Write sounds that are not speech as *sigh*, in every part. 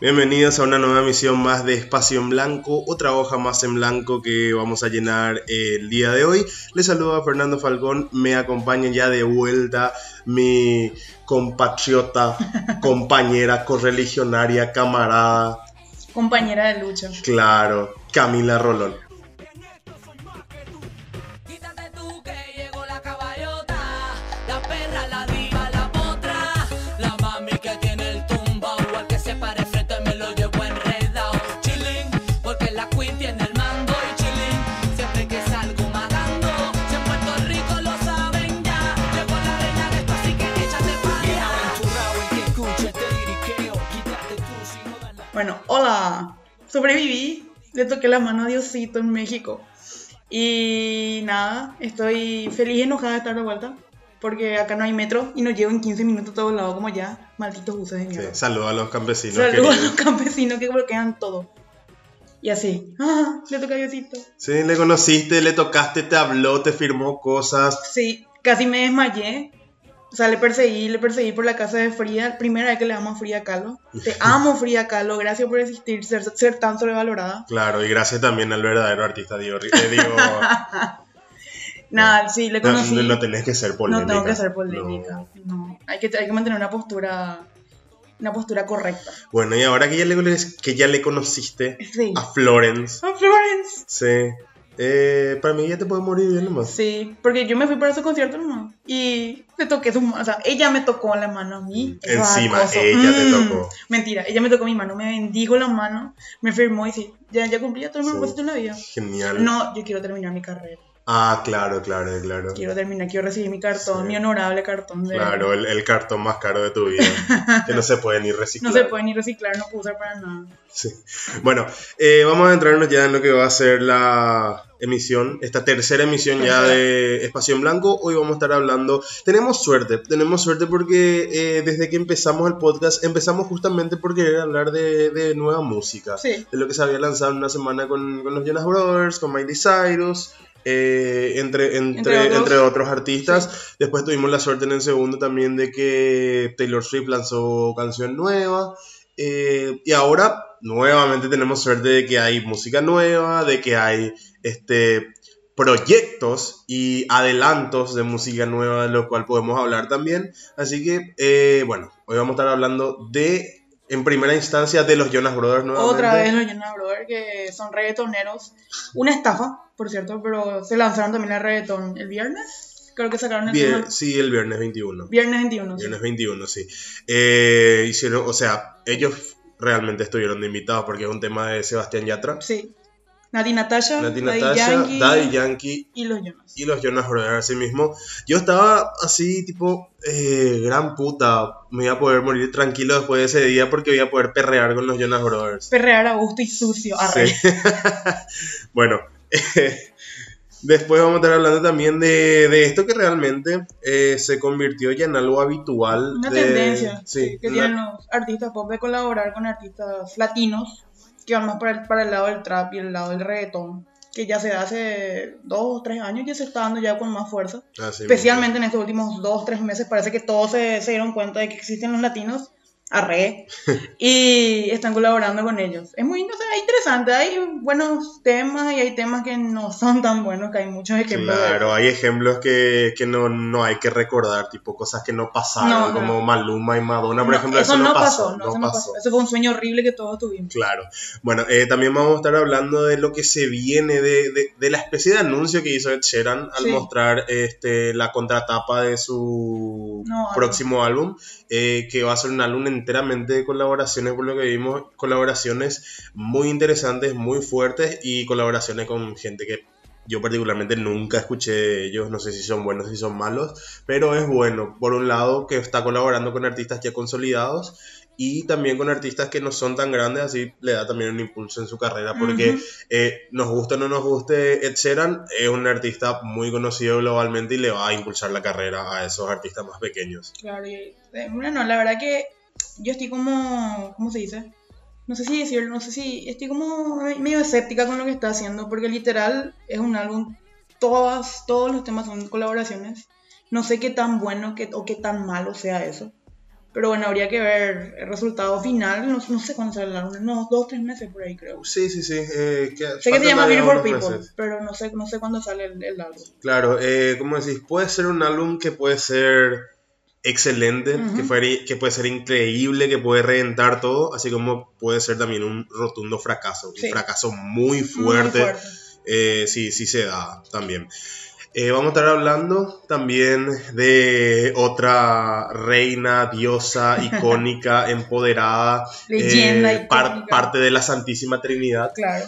Bienvenidos a una nueva emisión más de Espacio en Blanco, otra hoja más en blanco que vamos a llenar el día de hoy. Les saludo a Fernando Falcón, me acompaña ya de vuelta mi compatriota, *laughs* compañera, correligionaria, camarada, compañera de lucha. claro, Camila Rolón. Hola. Sobreviví. Le toqué la mano a Diosito en México. Y nada, estoy feliz y enojada de estar de vuelta. Porque acá no hay metro y nos llevo en 15 minutos a todos lados como ya. Malditos buses de Sí, mierda. saludo a los campesinos. Saludos a los campesinos que bloquean todo. Y así. *laughs* Ah, le toca a Diosito. Sí, le conociste, le tocaste, te habló, te firmó cosas. Sí, casi me desmayé. O sea, le perseguí, le perseguí por la casa de Frida. Primera vez que le amo a Frida Kahlo. Te *laughs* amo, Frida Kahlo. Gracias por existir, ser, ser tan sobrevalorada. Claro, y gracias también al verdadero artista, digo, eh, digo *laughs* Nada, sí, le no, conocí. no tenés que ser polémica. No tengo que ser polémica. No. Hay, que, hay que mantener una postura una postura correcta. Bueno, y ahora que ya le, que ya le conociste Sí. a Florence, ¡Oh, Florence! sí, eh, para mí ya te puede morir bien nomás. Sí, porque yo me fui para ese concierto nomás. Y le toqué su mano. O sea, ella me tocó la mano a mí. Es Encima, acoso. ella te Mm. tocó. Mentira, ella me tocó mi mano, me bendijo la mano, me firmó y sí, ya, ya cumplí todo mi Sí. propósito en la vida. Genial. No, yo quiero terminar mi carrera. Ah, claro, claro, claro. Quiero terminar, quiero recibir mi cartón, Sí. mi honorable cartón de. Claro, el, el cartón más caro de tu vida, que no se puede ni No reciclar. se puede ni reciclar, no puedo usar para nada. Sí. Bueno, eh, vamos a entrarnos ya en lo que va a ser la emisión, esta tercera emisión ya de Espacio en Blanco. Hoy vamos a estar hablando. Tenemos suerte, tenemos suerte porque eh, desde que empezamos el podcast, empezamos justamente por querer hablar de, de nueva música. Sí. De lo que se había lanzado en una semana con, con los Jonas Brothers, con Miley Cyrus. Eh, entre, entre, Entre otros. entre otros artistas. Después tuvimos la suerte en el segundo también de que Taylor Swift lanzó canción nueva. Eh, y ahora nuevamente tenemos suerte de que hay música nueva, de que hay este, proyectos y adelantos de música nueva de lo cual podemos hablar también. Así que, eh, bueno, hoy vamos a estar hablando de, en primera instancia, de los Jonas Brothers nuevamente. Otra vez los Jonas Brothers, que son reggaetoneros. Una estafa, por cierto, pero se lanzaron también el reggaeton el viernes. Creo que sacaron el tema- sí, el viernes 21. viernes 21. sí. Viernes 21, sí. Eh, hicieron, o sea, ellos realmente estuvieron de invitados porque es un tema de Sebastián Yatra, Sí. Nati Natasha, Nati Daddy Natasha, Yankee Daddy Yankee y los Jonas. y los Jonas Brothers así mismo. Yo estaba así, tipo, eh, gran puta, me iba a poder morir tranquilo después de ese día porque voy a poder perrear con los Jonas Brothers. Perrear a gusto y sucio. Arre. Sí. *laughs* bueno, *laughs* después vamos a estar hablando también de, de esto que realmente eh, se convirtió ya en algo habitual. Una de- tendencia sí, que una- tienen los artistas pop de colaborar con artistas latinos que más para el, para el lado del trap y el lado del reggaetón. Que ya se da hace dos o tres años que se está dando ya con más fuerza. así Especialmente en estos últimos dos, tres meses, parece que todos se, se dieron cuenta de que existen los latinos, arre, *laughs* y están colaborando con ellos. Es muy no sé, interesante, hay buenos temas y hay temas que no son tan buenos, que hay muchos ejemplos. Claro, hay ejemplos que, que no, no hay que recordar, tipo cosas que no pasaron, No, como Maluma y Madonna, por ejemplo, eso, no pasó, no, no eso no pasó. Eso fue un sueño horrible que todos tuvimos. Claro. Bueno, eh, también vamos a estar hablando de lo que se viene, de, de- de la especie de anuncio que hizo Ed Sheeran al Sí. mostrar este, la contratapa de su próximo álbum, eh, que va a ser un álbum enteramente de colaboraciones, por lo que vimos, colaboraciones muy interesantes, muy fuertes y colaboraciones con gente que yo particularmente nunca escuché de ellos, no sé si son buenos, si son malos, pero es bueno, por un lado, que está colaborando con artistas ya consolidados y también con artistas que no son tan grandes, así le da también un impulso en su carrera, porque Ujú. eh, nos guste o no nos guste Ed Sheeran, es un artista muy conocido globalmente y le va a impulsar la carrera a esos artistas más pequeños. Claro, y, eh, bueno, la verdad que yo estoy como, ¿cómo se dice? No sé si decirlo, no sé si, estoy como medio escéptica con lo que está haciendo, porque literal es un álbum, todas, todos los temas son colaboraciones. No sé qué tan bueno que, o qué tan malo sea eso. Pero bueno, habría que ver el resultado final, no, no sé cuándo sale el álbum, unos dos, tres meses por ahí creo. Sí, sí, sí. eh, que Sé que se llama Beer for People, meses. pero no sé, no sé cuándo sale el, el álbum. Claro, eh, como decís, puede ser un álbum que puede ser excelente, que, puede ser increíble, que puede reventar todo, así como puede ser también un rotundo fracaso, Sí. un fracaso muy Muy fuerte, eh, sí, sí se da también. Eh, vamos a estar hablando también de otra reina, diosa, *laughs* icónica, empoderada, Leyenda eh, par- parte de la Santísima Trinidad, Claro.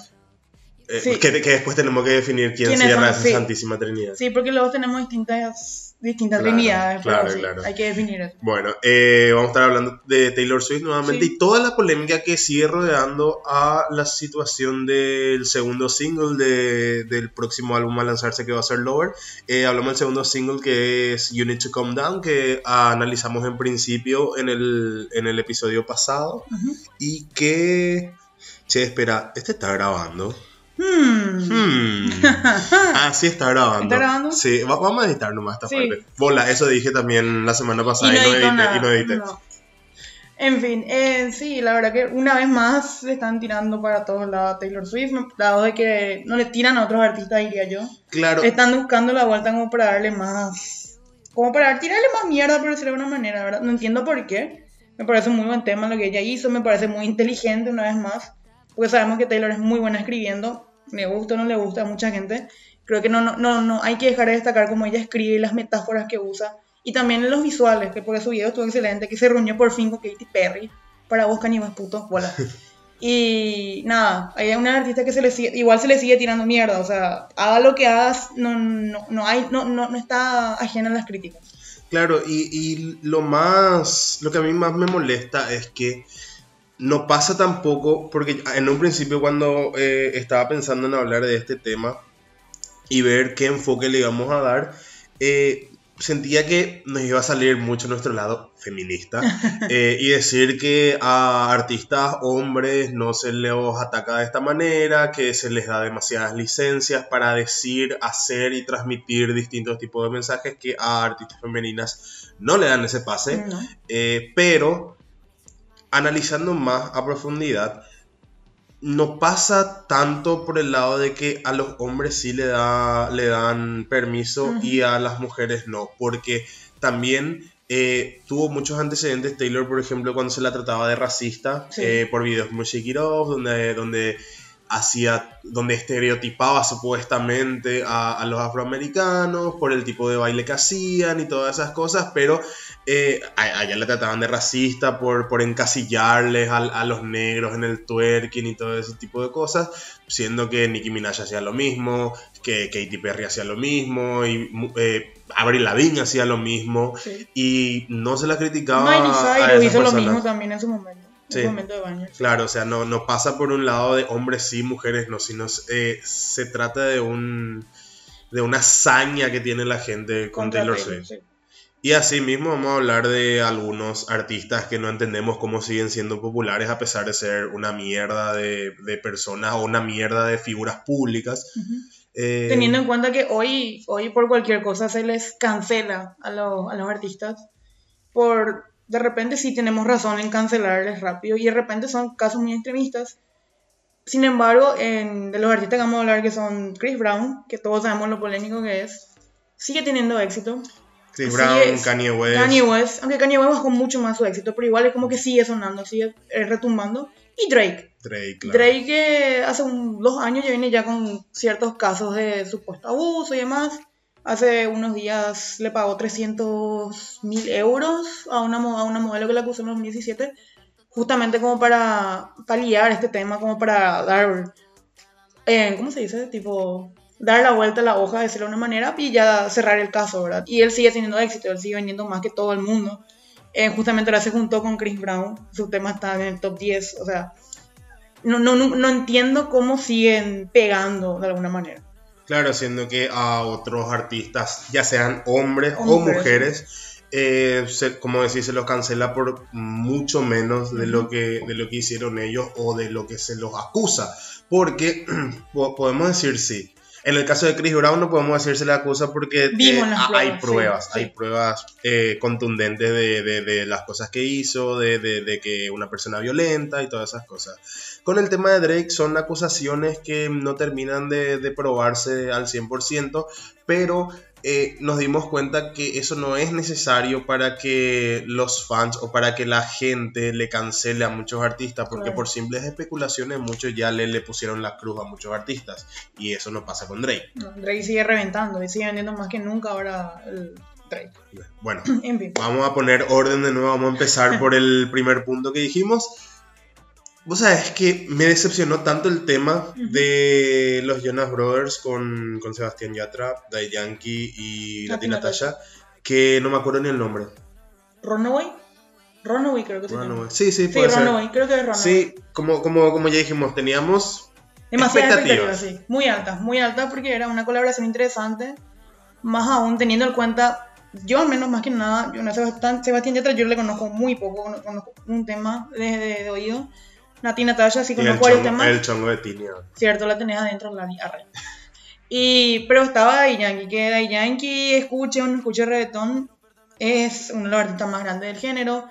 eh, Sí. que, que después tenemos que definir quién ¿Quiénes cierra esa Sí. Santísima Trinidad. Sí, porque luego tenemos distintas, distintas Claro, pero claro, sí, claro. hay que definir eso. Bueno, eh, vamos a estar hablando de Taylor Swift nuevamente Sí. y toda la polémica que sigue rodeando a la situación del segundo single de- del próximo álbum a lanzarse que va a ser Lower. Eh, hablamos del segundo single que es You Need to Calm Down, que analizamos en principio en el, en el episodio pasado y que... Che, espera, ¿este está grabando? Hmm. Hmm. *laughs* Ah, sí está grabando. ¿Está grabando? Sí, va- vamos a editar nomás esta Sí. parte. Bola, eso dije también la semana Y pasada no y no, edité, nada. y no edité. no. En fin, eh, sí, la verdad que una vez más le están tirando para todos lados a Taylor Swift, dado de que no le tiran a otros artistas, diría yo. Claro, Están buscando la vuelta como para darle más... Como para tirarle más mierda, por decirlo de alguna manera, ¿verdad? No entiendo por qué. Me parece un muy buen tema lo que ella hizo, me parece muy inteligente una vez más, porque sabemos que Taylor es muy buena escribiendo, le gusta o no le gusta a mucha gente. Creo que no, no, no, no hay que dejar de destacar cómo ella escribe y las metáforas que usa. Y también en los visuales, que porque su video estuvo excelente, que se reunió por fin con Katy Perry para vos caníbales putos, bola. *laughs* Y nada, hay una artista que se le sigue, igual se le sigue tirando mierda, o sea, haga lo que hagas, no, no, no, hay, no, no, no está ajena a las críticas. claro, y, y lo más, lo que a mí más me molesta es que no pasa tampoco, porque en un principio cuando eh, estaba pensando en hablar de este tema y ver qué enfoque le íbamos a dar, eh, sentía que nos iba a salir mucho nuestro lado feminista *laughs* eh, y decir que a artistas hombres no se les ataca de esta manera, que se les da demasiadas licencias para decir, hacer y transmitir distintos tipos de mensajes que a artistas femeninas no le dan ese pase. ¿no? Eh, pero analizando más a profundidad, no pasa tanto por el lado de que a los hombres sí le, da, le dan permiso y a las mujeres no, porque también eh, tuvo muchos antecedentes Taylor, por ejemplo, cuando se la trataba de racista Sí. eh, por videos Off, donde, donde hacía, donde estereotipaba supuestamente a, a los afroamericanos por el tipo de baile que hacían y todas esas cosas, pero eh, a, a ella le trataban de racista por, por encasillarles a, a los negros en el twerking y todo ese tipo de cosas, siendo que Nicki Minaj hacía lo mismo, que Katy Perry hacía lo mismo, y eh, Avril Lavigne hacía lo mismo, Sí. y no se la criticaba Miley Cyrus hizo lo mismo también en su momento, en Sí. su momento de baño. Claro, o sea, no, no pasa por un lado de hombres sí, mujeres no, sino eh, se trata de un de una hazaña que tiene la gente con Contra Taylor Taylor, Swift. sí. Y así mismo vamos a hablar de algunos artistas que no entendemos cómo siguen siendo populares a pesar de ser una mierda de, de personas o una mierda de figuras públicas. Eh, Teniendo en cuenta que hoy, hoy por cualquier cosa se les cancela a, los- a los artistas, por de repente sí tenemos razón en cancelarles rápido y de repente son casos muy extremistas. Sin embargo, en- de los artistas que vamos a hablar que son Chris Brown, que todos sabemos lo polémico que es, sigue teniendo éxito. Chris Sí, Brown, es- Kanye West. Kanye West, aunque Kanye West bajó mucho más su éxito, pero igual es como que sigue sonando, sigue eh, retumbando. Y Drake, Drake, claro. Drake eh, hace un- dos años ya viene ya con ciertos casos de supuesto abuso y demás. hace unos días le pagó 300 mil euros a una, a una modelo que la acusó en 2017, justamente como para paliar este tema, como para dar, eh, ¿cómo se dice? Tipo, dar la vuelta a la hoja, decirlo de una manera, y ya cerrar el caso, ¿verdad? Y él sigue teniendo éxito, él sigue vendiendo más que todo el mundo. Eh, justamente ahora se juntó con Chris Brown, su tema está en el top 10, o sea, no, no, no, no entiendo cómo siguen pegando de alguna manera. Claro, siendo que a otros artistas, ya sean hombres O o mujeres. mujeres, eh, se- como decís, se los cancela por mucho menos de lo, que, de lo que hicieron ellos o de lo que se los acusa. Porque *clears throat* po- podemos decir sí. En el caso de Chris Brown no podemos decir se le acusa porque eh, ha- hay pruebas, sí, pruebas, sí. hay pruebas eh, contundentes de, de- de las cosas que hizo, de, de- de que una persona violenta y todas esas cosas. Con el tema de Drake son acusaciones que no terminan de, de probarse al 100%, pero eh, nos dimos cuenta que eso no es necesario para que los fans o para que la gente le cancele a muchos artistas, porque Claro. por simples especulaciones muchos ya le, le pusieron la cruz a muchos artistas, y eso no pasa con Drake. No, Drake sigue reventando y sigue vendiendo más que nunca ahora el Drake. Bueno, *laughs* En fin. Vamos a poner orden de nuevo, vamos a empezar por el primer punto que dijimos. Vos sabés que me decepcionó tanto el tema de los Jonas Brothers con, con Sebastián Yatra, Daddy Yankee y Nati Natasha, que no me acuerdo ni el nombre. Runaway. Runaway creo que se llama. Sí, sí, Sí, puede ser. Runaway, creo que es Runaway. Sí, como, como, como ya dijimos, teníamos Demasiadas expectativas. expectativas, sí. Muy altas, muy altas porque era una colaboración interesante. Más aún teniendo en cuenta, yo al menos más que nada, yo Sebastián, Sebastián Yatra yo le conozco muy poco, no- conozco un tema de, de, de oído. Nati Natasha sí y el conozco varios chongo, temas. el chongo de Tini. Cierto, la tenés adentro, la arre. Y, pero estaba Daddy Yankee, que Daddy Yankee, escuche o no escuche reggaetón, es uno de los artistas más grandes del género.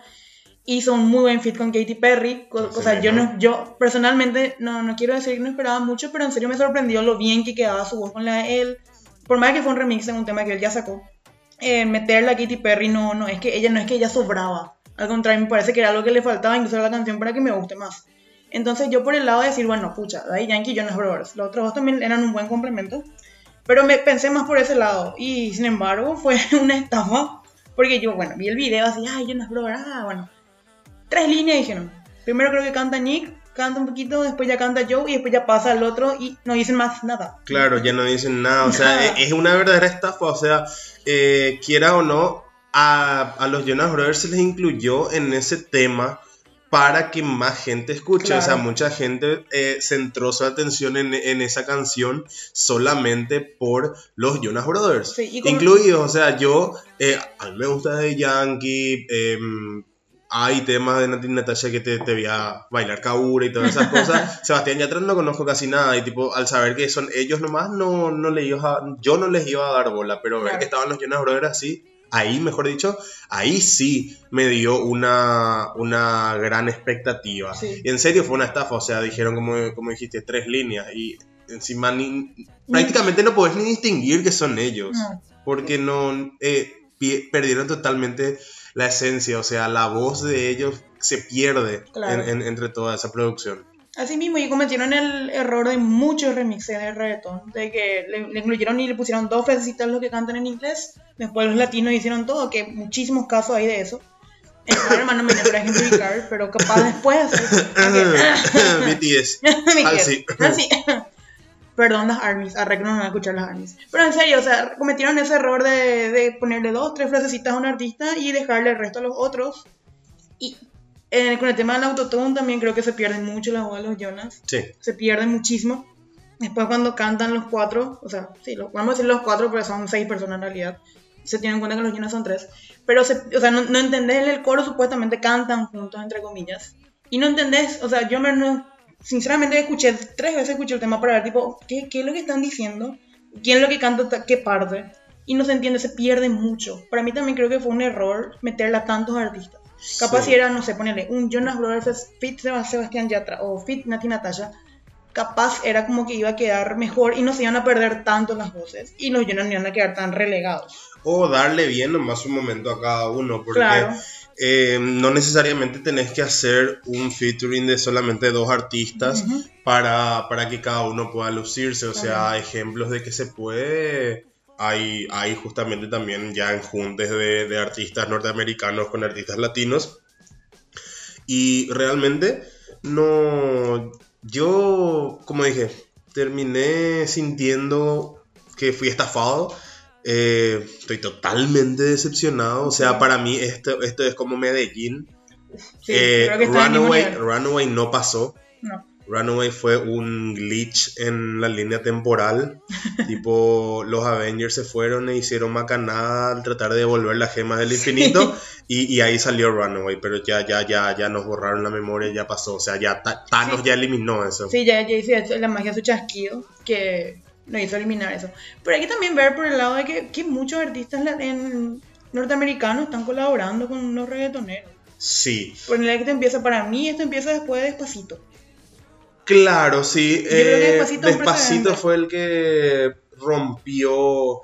Hizo un muy buen fit con Katy Perry. co- Así O sea, yo, no, yo personalmente no, no quiero decir que no esperaba mucho, pero en serio me sorprendió lo bien que quedaba su voz con la de él. Por más que fue un remix de un tema que él ya sacó, eh, meterla a Katy Perry no, no es que ella no es que ella sobraba. Al contrario, me parece que era algo que le faltaba incluso a la canción para que me guste más. Entonces yo por el lado de decir, bueno, pucha, Daddy Yankee y Jonas Brothers, los otros dos también eran un buen complemento, pero me pensé más por ese lado y sin embargo *laughs* fue una estafa, porque yo, bueno, vi el video así, ay, Jonas Brothers, ah, bueno, tres líneas dijeron. Primero creo que canta Nick, canta un poquito, después ya canta Joe y después ya pasa al otro y no dicen más nada. Claro, ya no dicen nada. O sea, Nada. es es una verdadera estafa. O sea, eh, quiera o no, a, a los Jonas Brothers se les incluyó en ese tema para que más gente escuche. O sea, mucha gente eh, centró su atención en, en esa canción solamente por los Jonas Brothers. Sí, Incluidos, o sea, yo, eh, a mí me gusta de Yankee. em, hay temas de Natasha que te, te voy a bailar Kaura y todas esas *laughs* cosas. Sebastián Yatra no conozco casi nada y tipo, al saber que son ellos nomás, no, no le iba a- yo no les iba a dar bola, pero ver que estaban los Jonas Brothers así, ahí mejor dicho, ahí sí me dio una, una gran expectativa. Sí. Y en serio fue una estafa, o sea, dijeron como, como dijiste, tres líneas y encima ni, prácticamente no podés ni distinguir que son ellos No. porque no eh, perdieron totalmente la esencia, o sea, la voz de ellos se pierde Claro. en- en- entre toda esa producción. Así mismo, y cometieron el error de muchos remixes de reggaetón, de que le, le incluyeron y le pusieron dos frasecitas los que cantan en inglés, después los latinos hicieron todo, que muchísimos casos hay de eso. En Spider-Man no me quiero ejemplificar, pero capaz después... BTS. *laughs* Mi *laughs* Ah, tía. sí. Ah, sí. Perdón, las armies, arre que no van a escuchar las armies. Pero en serio, o sea, cometieron ese error de, de ponerle dos, tres frasecitas a un artista y dejarle el resto a los otros. Y eh, con el tema del autotune también creo que se pierden mucho las voz de los Jonas Sí, se pierden muchísimo. Después cuando cantan los cuatro, o sea, sí, lo- vamos a decir los cuatro, pero son seis personas en realidad. Se tienen en cuenta que los Jonas son tres. Pero, se, o sea, no, no entendés el coro, supuestamente cantan juntos, entre comillas. Y no entendés, o sea, yo me, no- sinceramente escuché, tres veces escuché el tema para ver, tipo, ¿qué, qué es lo que están diciendo? ¿Quién es lo que canta ta- qué parte? Y no se entiende, se pierde mucho. Para mí también creo que fue un error meterla a tantos artistas. Capaz si era, no sé, ponerle un Jonas Brothers fit Seb- Sebastián Yatra o fit Nati Natasha, capaz era como que iba a quedar mejor y no se iban a perder tanto las voces y los Jonas no iban a quedar tan relegados. O darle bien nomás un momento a cada uno, porque Claro. eh, no necesariamente tenés que hacer un featuring de solamente dos artistas para, para que cada uno pueda lucirse. O sea, Claro. ejemplos de que se puede hay, hay justamente también ya enjuntes de, de artistas norteamericanos con artistas latinos. Y realmente no, yo, como dije, terminé sintiendo que fui estafado. Eh, estoy totalmente decepcionado. O sea, para mí esto, esto es como Medellín. Sí, Eh, Runaway. Runaway no pasó. No. Runaway fue un glitch en la línea temporal. *laughs* tipo, los Avengers se fueron e hicieron macanada al tratar de devolver las gemas del infinito. Y, y ahí salió Runaway. Pero ya, ya, ya, ya nos borraron la memoria, ya pasó. O sea, ya Thanos Sí. ya eliminó eso. Sí, ya, ya hice la magia su chasquido que lo hizo eliminar eso. Pero hay que también ver por el lado de que, que muchos artistas en norteamericanos están colaborando con los reggaetoneros. Sí, Por el que te empieza, para mí esto empieza después de Despacito. Claro, sí. creo que eh, Despacito Despacito fue el que rompió.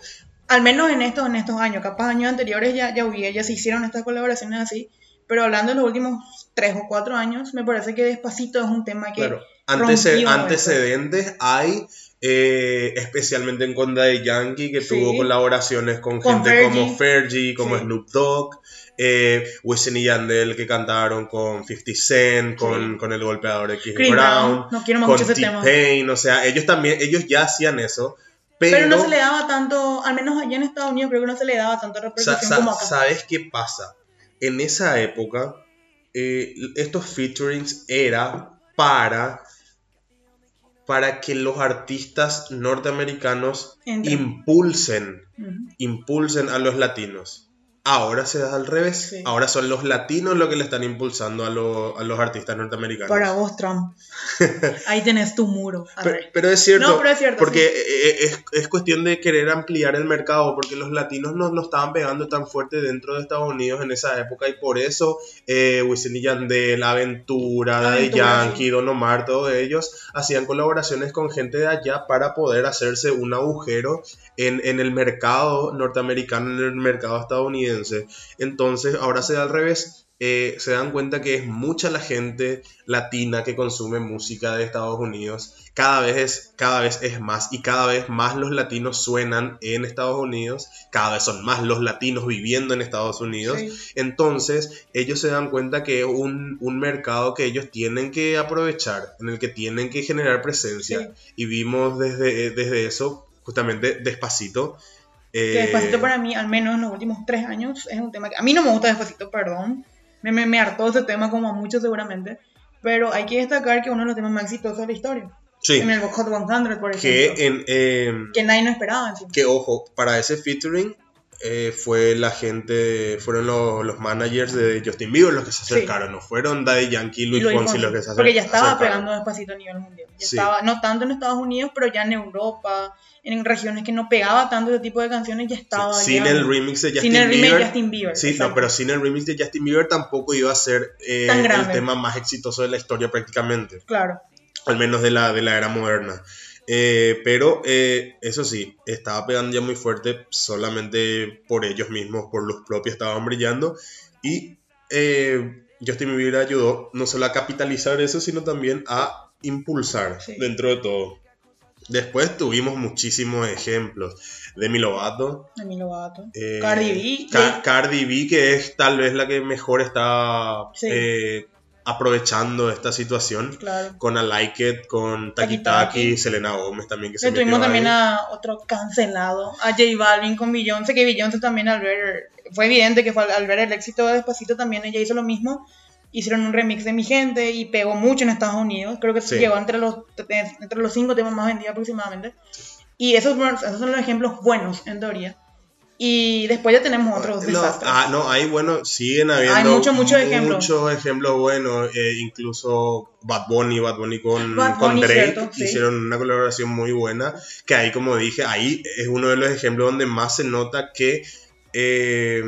Al menos en estos, en estos años, capaz años anteriores ya, ya hubiera, ya se hicieron estas colaboraciones así. Pero hablando de los últimos tres o cuatro años, me parece que Despacito es un tema que Claro, antecedentes hay, eh, especialmente con Daddy Yankee, que Sí. tuvo colaboraciones con, Con gente Fergie. como Fergie, como Sí. Snoop Dogg, eh, Wisin y Yandel, que cantaron con 50 Cent, con, Sí. con el golpeador de Chris Brown, Brown, no quiero más con mucho ese tema. T-Pain, o sea, ellos también, ellos ya hacían eso, pero, Pero no se le daba tanto, al menos allá en Estados Unidos creo que no se le daba tanta sa- repercusión sa- como acá. ¿sabes qué pasa? En esa época, eh, estos featurings era para para que los artistas norteamericanos impulsen, impulsen a los latinos. Ahora se da al revés. Sí. Ahora son los latinos los que le están impulsando a, lo- a los artistas norteamericanos. Para vos, Trump. *laughs* Ahí tenés tu muro. Pero, es cierto, No, pero es cierto, porque sí. eh, es, es cuestión de querer ampliar el mercado, porque los latinos no lo estaban pegando tan fuerte dentro de Estados Unidos en esa época y por eso eh, Wisin y Yandel, Aventura, Daddy Yankee, sí. Don Omar, todos ellos hacían colaboraciones con gente de allá para poder hacerse un agujero en, en el mercado norteamericano, en el mercado estadounidense. Entonces ahora se da al revés. eh, se dan cuenta que es mucha la gente latina que consume música de Estados Unidos. Cada vez, es, cada vez es más y cada vez más los latinos suenan en Estados Unidos. Cada vez son más los latinos viviendo en Estados Unidos. Sí. Entonces ellos se dan cuenta que es un, un mercado que ellos tienen que aprovechar, en el que tienen que generar presencia. Sí. Y vimos desde, desde eso, justamente despacito. Que eh, Despacito para mí, al menos en los últimos tres años, es un tema que a mí no me gusta Despacito, perdón. Me, me, me hartó ese tema como a muchos seguramente. Pero hay que destacar que uno de los temas más exitosos de la historia. sí, En el Hot 100, por ejemplo. que en... eh, que nadie no esperaba encima. que ojo, para ese featuring eh, fue la gente, fueron los, los managers de Justin Bieber los que se Sí. acercaron, no fueron Daddy Yankee y Luis Luis Fonsi los que se acer- Porque ya estaba acercaron. pegando despacito a nivel mundial. Ya Sí. estaba, no tanto en Estados Unidos, pero ya en Europa, en regiones que no pegaba tanto ese tipo de canciones, ya estaba. Sí, sin ya- el remix de Justin sin el Bieber. de Justin Bieber. Sí, no, pero sin el remix de Justin Bieber tampoco iba a ser eh, el tema más exitoso de la historia prácticamente, Claro. al menos de la, de la era moderna. Eh, pero eh, eso sí, estaba pegando ya muy fuerte solamente por ellos mismos, por los propios estaban brillando. Y Justin Bieber ayudó no solo a capitalizar eso, sino también a impulsar Sí. dentro de todo. Después tuvimos muchísimos ejemplos. Demi Lovato, Demi Lovato. eh, Cardi B. Ca- Cardi B, que es tal vez la que mejor está Sí. eh, aprovechando esta situación. Claro. Con I Like It, con Taki Taki. Selena Gómez también que se Le tuvimos metió también ahí. a otro cancelado, a J Balvin con Beyoncé, que Beyoncé también al ver, fue evidente que fue al, al ver el éxito de Despacito también ella hizo lo mismo, hicieron un remix de Mi Gente y pegó mucho en Estados Unidos, creo que Sí. llegó entre los, entre los cinco temas más vendidos aproximadamente, y esos, esos son los ejemplos buenos en teoría, y después ya tenemos otros No, desastres. ah, no, hay bueno, siguen habiendo Hay muchos, muchos ejemplos. muchos ejemplos buenos, eh, incluso Bad Bunny, Bad Bunny con, Bad con Bunny, Drake cierto, sí. hicieron una colaboración muy buena, que ahí como dije, ahí es uno de los ejemplos donde más se nota que eh,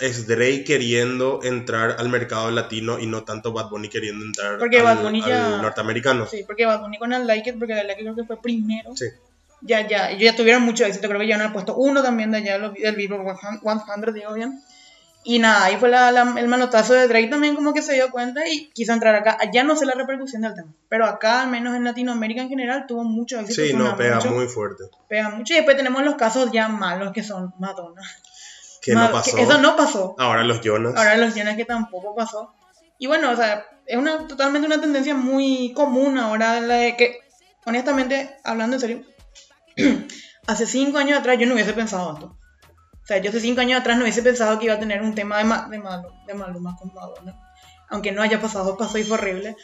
es Drake queriendo entrar al mercado latino y no tanto Bad Bunny queriendo entrar Porque al, Bad Bunny ya- al norteamericano. Sí, porque Bad Bunny con el Like It, porque el Like It creo que fue primero. Sí. Ya, ya, ellos ya tuvieron mucho éxito, creo que ya han puesto uno también de allá, del Billboard 100, digo bien. Y nada, ahí fue la- la- el manotazo de Drake también como que se dio cuenta y quiso entrar acá. Ya no sé la repercusión del tema, pero acá, al menos en Latinoamérica en general, tuvo mucho éxito. Sí, no, pega mucho, muy fuerte. pega mucho. Y después tenemos los casos ya malos que son Madonna. Que no pasó. Eso no pasó. Ahora los Jonas. Ahora los Jonas que tampoco pasó. Y bueno, o sea, es una totalmente una tendencia muy común ahora la de que, honestamente, hablando en serio, *clears throat* hace cinco años atrás yo no hubiese pensado esto. O sea, yo hace cinco años atrás no hubiese pensado que iba a tener un tema de, ma de, Malo- de Maluma con Madonna. Aunque no haya pasado, pasó y fue horrible.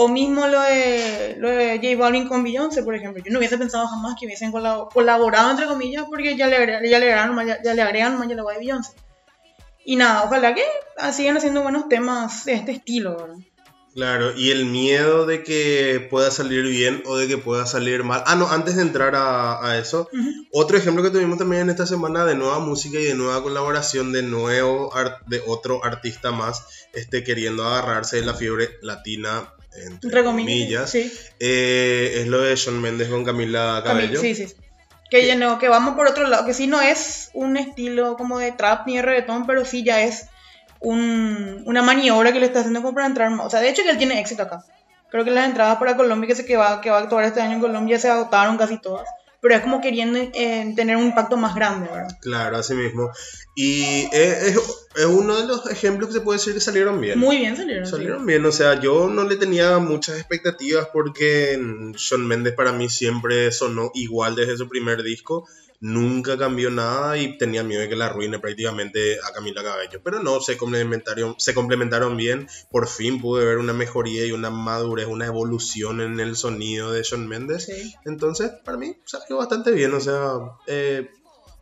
O mismo lo de, lo de J Balvin con Beyoncé, por ejemplo. Yo no hubiese pensado jamás que hubiesen colabo- colaborado, entre comillas, porque ya le, ya le agregan más, ya, ya le agregan más ya la voz de Beyoncé. Y nada, ojalá que ah, sigan haciendo buenos temas de este estilo, ¿verdad? Claro, y el miedo de que pueda salir bien o de que pueda salir mal. Ah, no, antes de entrar a, a eso, Ujú. otro ejemplo que tuvimos también en esta semana de nueva música y de nueva colaboración de nuevo de otro artista más, este queriendo agarrarse de la fiebre latina entre, comillas. Sí. eh, es lo de Shawn Mendes con Camila Cabello. Sí, sí. sí. Que, ya no, que vamos por otro lado, que sí no es un estilo como de trap ni de reggaetón, pero sí ya es un- una maniobra que le está haciendo como para entrar. O sea, de hecho que él tiene éxito acá. Creo que las entradas para Colombia que, se, que, va, que va a actuar este año en Colombia se agotaron casi todas. Pero es como queriendo eh, tener un impacto más grande, ¿verdad? Claro, así mismo. Y es, es- es uno de los ejemplos que se puede decir que salieron bien. Muy bien salieron. sí. Salieron bien, o sea, yo no le tenía muchas expectativas porque Shawn Mendes para mí siempre sonó igual desde su primer disco, nunca cambió nada y tenía miedo de que la arruine prácticamente a Camila Cabello, pero no, se complementaron, se complementaron bien, por fin pude ver una mejoría y una madurez, una evolución en el sonido de Shawn Mendes, Sí. entonces para mí salió bastante bien, o sea, eh,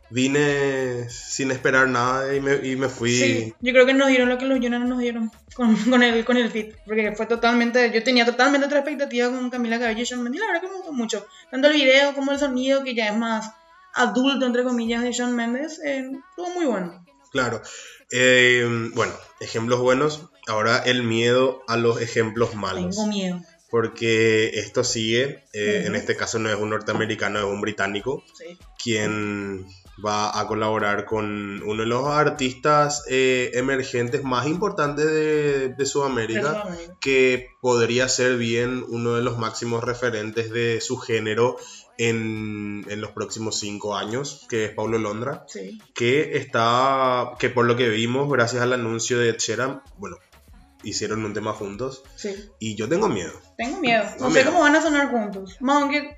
vine sin esperar nada y me, y me fui... Sí, yo creo que nos dieron lo que los Jonas no nos dieron con, con el, con el fit, porque fue totalmente, yo tenía totalmente otra expectativa con Camila Cabello y Shawn Mendes, y la verdad que me gustó mucho, tanto el video como el sonido, que ya es más adulto, entre comillas, de Shawn Mendes, eh, estuvo muy bueno. Claro. Eh, bueno, ejemplos buenos. Ahora el miedo a los ejemplos malos. Tengo miedo. Porque esto sigue, eh, en este caso no es un norteamericano, es un británico, Sí. quien va a colaborar con uno de los artistas eh, emergentes más importantes de, de Sudamérica, que podría ser bien uno de los máximos referentes de su género en, en los próximos cinco años, que es Paulo Londra Sí. que está, que por lo que vimos, gracias al anuncio de Ed Sheeran, bueno, hicieron un tema juntos Sí. y yo tengo miedo. Tengo miedo. No Tengo sé miedo. cómo van a sonar juntos. Más aunque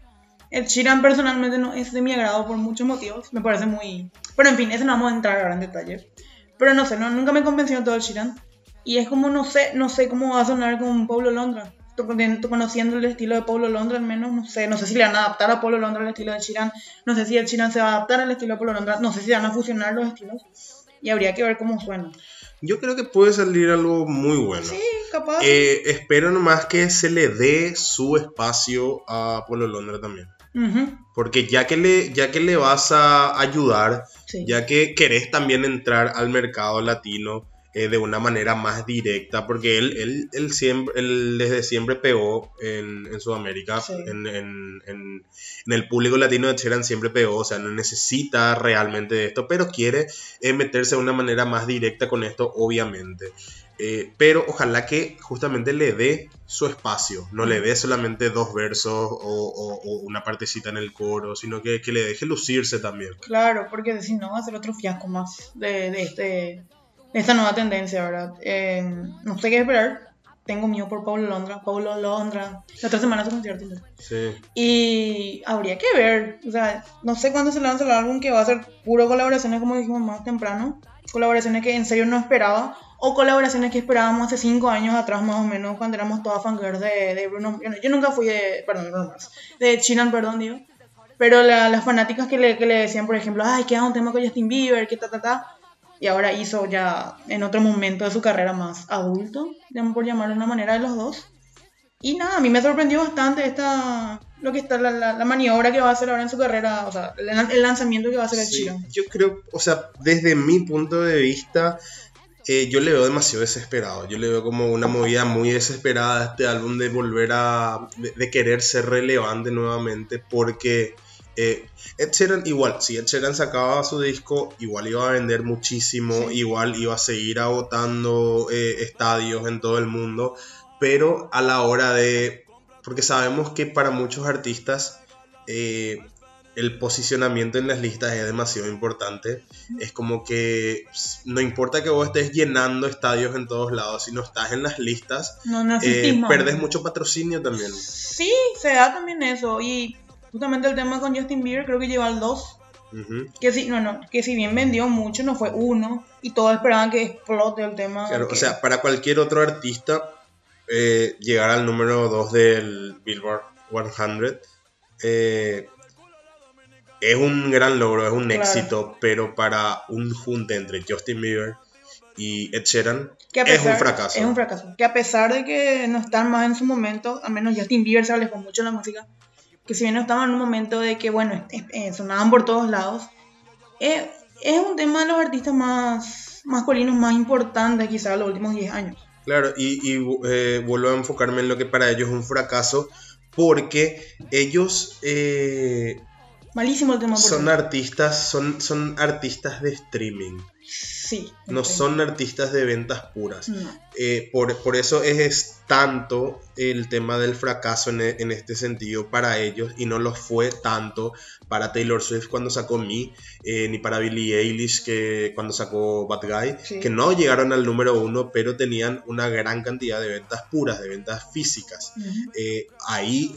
el Sheeran personalmente no es de mi agrado por muchos motivos. Me parece muy... Pero en fin, eso no vamos a entrar ahora en detalle. Pero no sé, no, nunca me convenció todo el Sheeran. Y es como, no sé, no sé cómo va a sonar con Pablo Londra. Tú con- tú conociendo el estilo de Pablo Londra al menos, no sé. No sé si le van a adaptar a Pablo Londra el estilo de Sheeran. No sé si el Sheeran se va a adaptar al estilo de Pablo Londra. No sé si van a fusionar los estilos. Y habría que ver cómo suena. Yo creo que puede salir algo muy bueno. Sí, capaz. Eh, espero nomás que se le dé su espacio a Polo Londra también. Porque ya que le, ya que le vas a ayudar, sí. ya que querés también entrar al mercado latino eh, de una manera más directa, porque él, él, él siempre, él desde siempre pegó en, en Sudamérica, Sí. en, en- el público latino de Cheran siempre pegó, o sea, no necesita realmente de esto, pero quiere eh, meterse de una manera más directa con esto, obviamente. Eh, pero ojalá que justamente le dé su espacio, no le dé solamente dos versos o, o- o una partecita en el coro, sino que, que le deje lucirse también. Claro, porque si no va a ser otro fiasco más de, de este, de esta nueva tendencia, ¿verdad? Eh, no sé qué esperar. Tengo miedo por Paulo Londra. Paulo Londra. La otra semana su concierto. ¿no? Sí. Y habría que ver. O sea, no sé cuándo se lanza el álbum que va a ser puro colaboraciones, como dijimos más temprano. Colaboraciones que en serio no esperaba. O colaboraciones que esperábamos hace cinco años atrás, más o menos, cuando éramos todas fangirls de, de Bruno. Yo, no- yo nunca fui de. Perdón, Bruno Mars. De Chinan, perdón, digo. Pero la- las fanáticas que le, que le decían, por ejemplo, ay, que haga un tema con Justin Bieber, que ta, ta, ta. Y ahora hizo ya en otro momento de su carrera más adulto, por llamarlo de una manera de los dos. Y nada, a mí me sorprendió bastante esta, lo que está, la, la, la maniobra que va a hacer ahora en su carrera, o sea, el, el lanzamiento que va a hacer el Sí, Chiro. yo creo, o sea, desde mi punto de vista, eh, yo le veo demasiado desesperado. Yo le veo como una movida muy desesperada a este álbum de volver a. de, de querer ser relevante nuevamente, porque Eh, Ed Sheeran igual, si Ed Sheeran sacaba su disco, igual iba a vender muchísimo, igual iba a seguir agotando eh, estadios en todo el mundo, pero a la hora de... Porque sabemos que para muchos artistas eh, el posicionamiento en las listas es demasiado importante. Es como que no importa que vos estés llenando estadios en todos lados, si no estás en las listas, No, no eh, perdés mucho patrocinio también. Sí, se da también eso. Y justamente el tema con Justin Bieber creo que lleva al 2. Ujú. Que si, no, no, que si bien vendió mucho, no fue uno. Y todos esperaban que explote el tema. Claro, que- o sea, para cualquier otro artista, eh, llegar al número 2 del Billboard 100 eh, es un gran logro, es un Claro. éxito, pero para un junte entre Justin Bieber y Ed Sheeran que a es un fracaso. Es un fracaso. Que a pesar de que no están más en su momento, al menos Justin Bieber se alejó mucho de la música, que si bien no estaban en un momento de que, bueno, eh, sonaban por todos lados, eh, es un tema de los artistas más masculinos más importantes quizás de los últimos 10 años. Claro, y, y, eh, vuelvo a enfocarme en lo que para ellos es un fracaso, porque ellos eh, Malísimo el tema por son artistas, son, son artistas de streaming, Sí. no son artistas de ventas puras. No. Eh, por, por eso es, es tanto el tema del fracaso en, e- en este sentido para ellos y no lo fue tanto para Taylor Swift cuando sacó Me, eh, ni para Billie Eilish que cuando sacó Bad Guy, Sí. que no llegaron al número uno, pero tenían una gran cantidad de ventas puras, de ventas físicas. Eh, ahí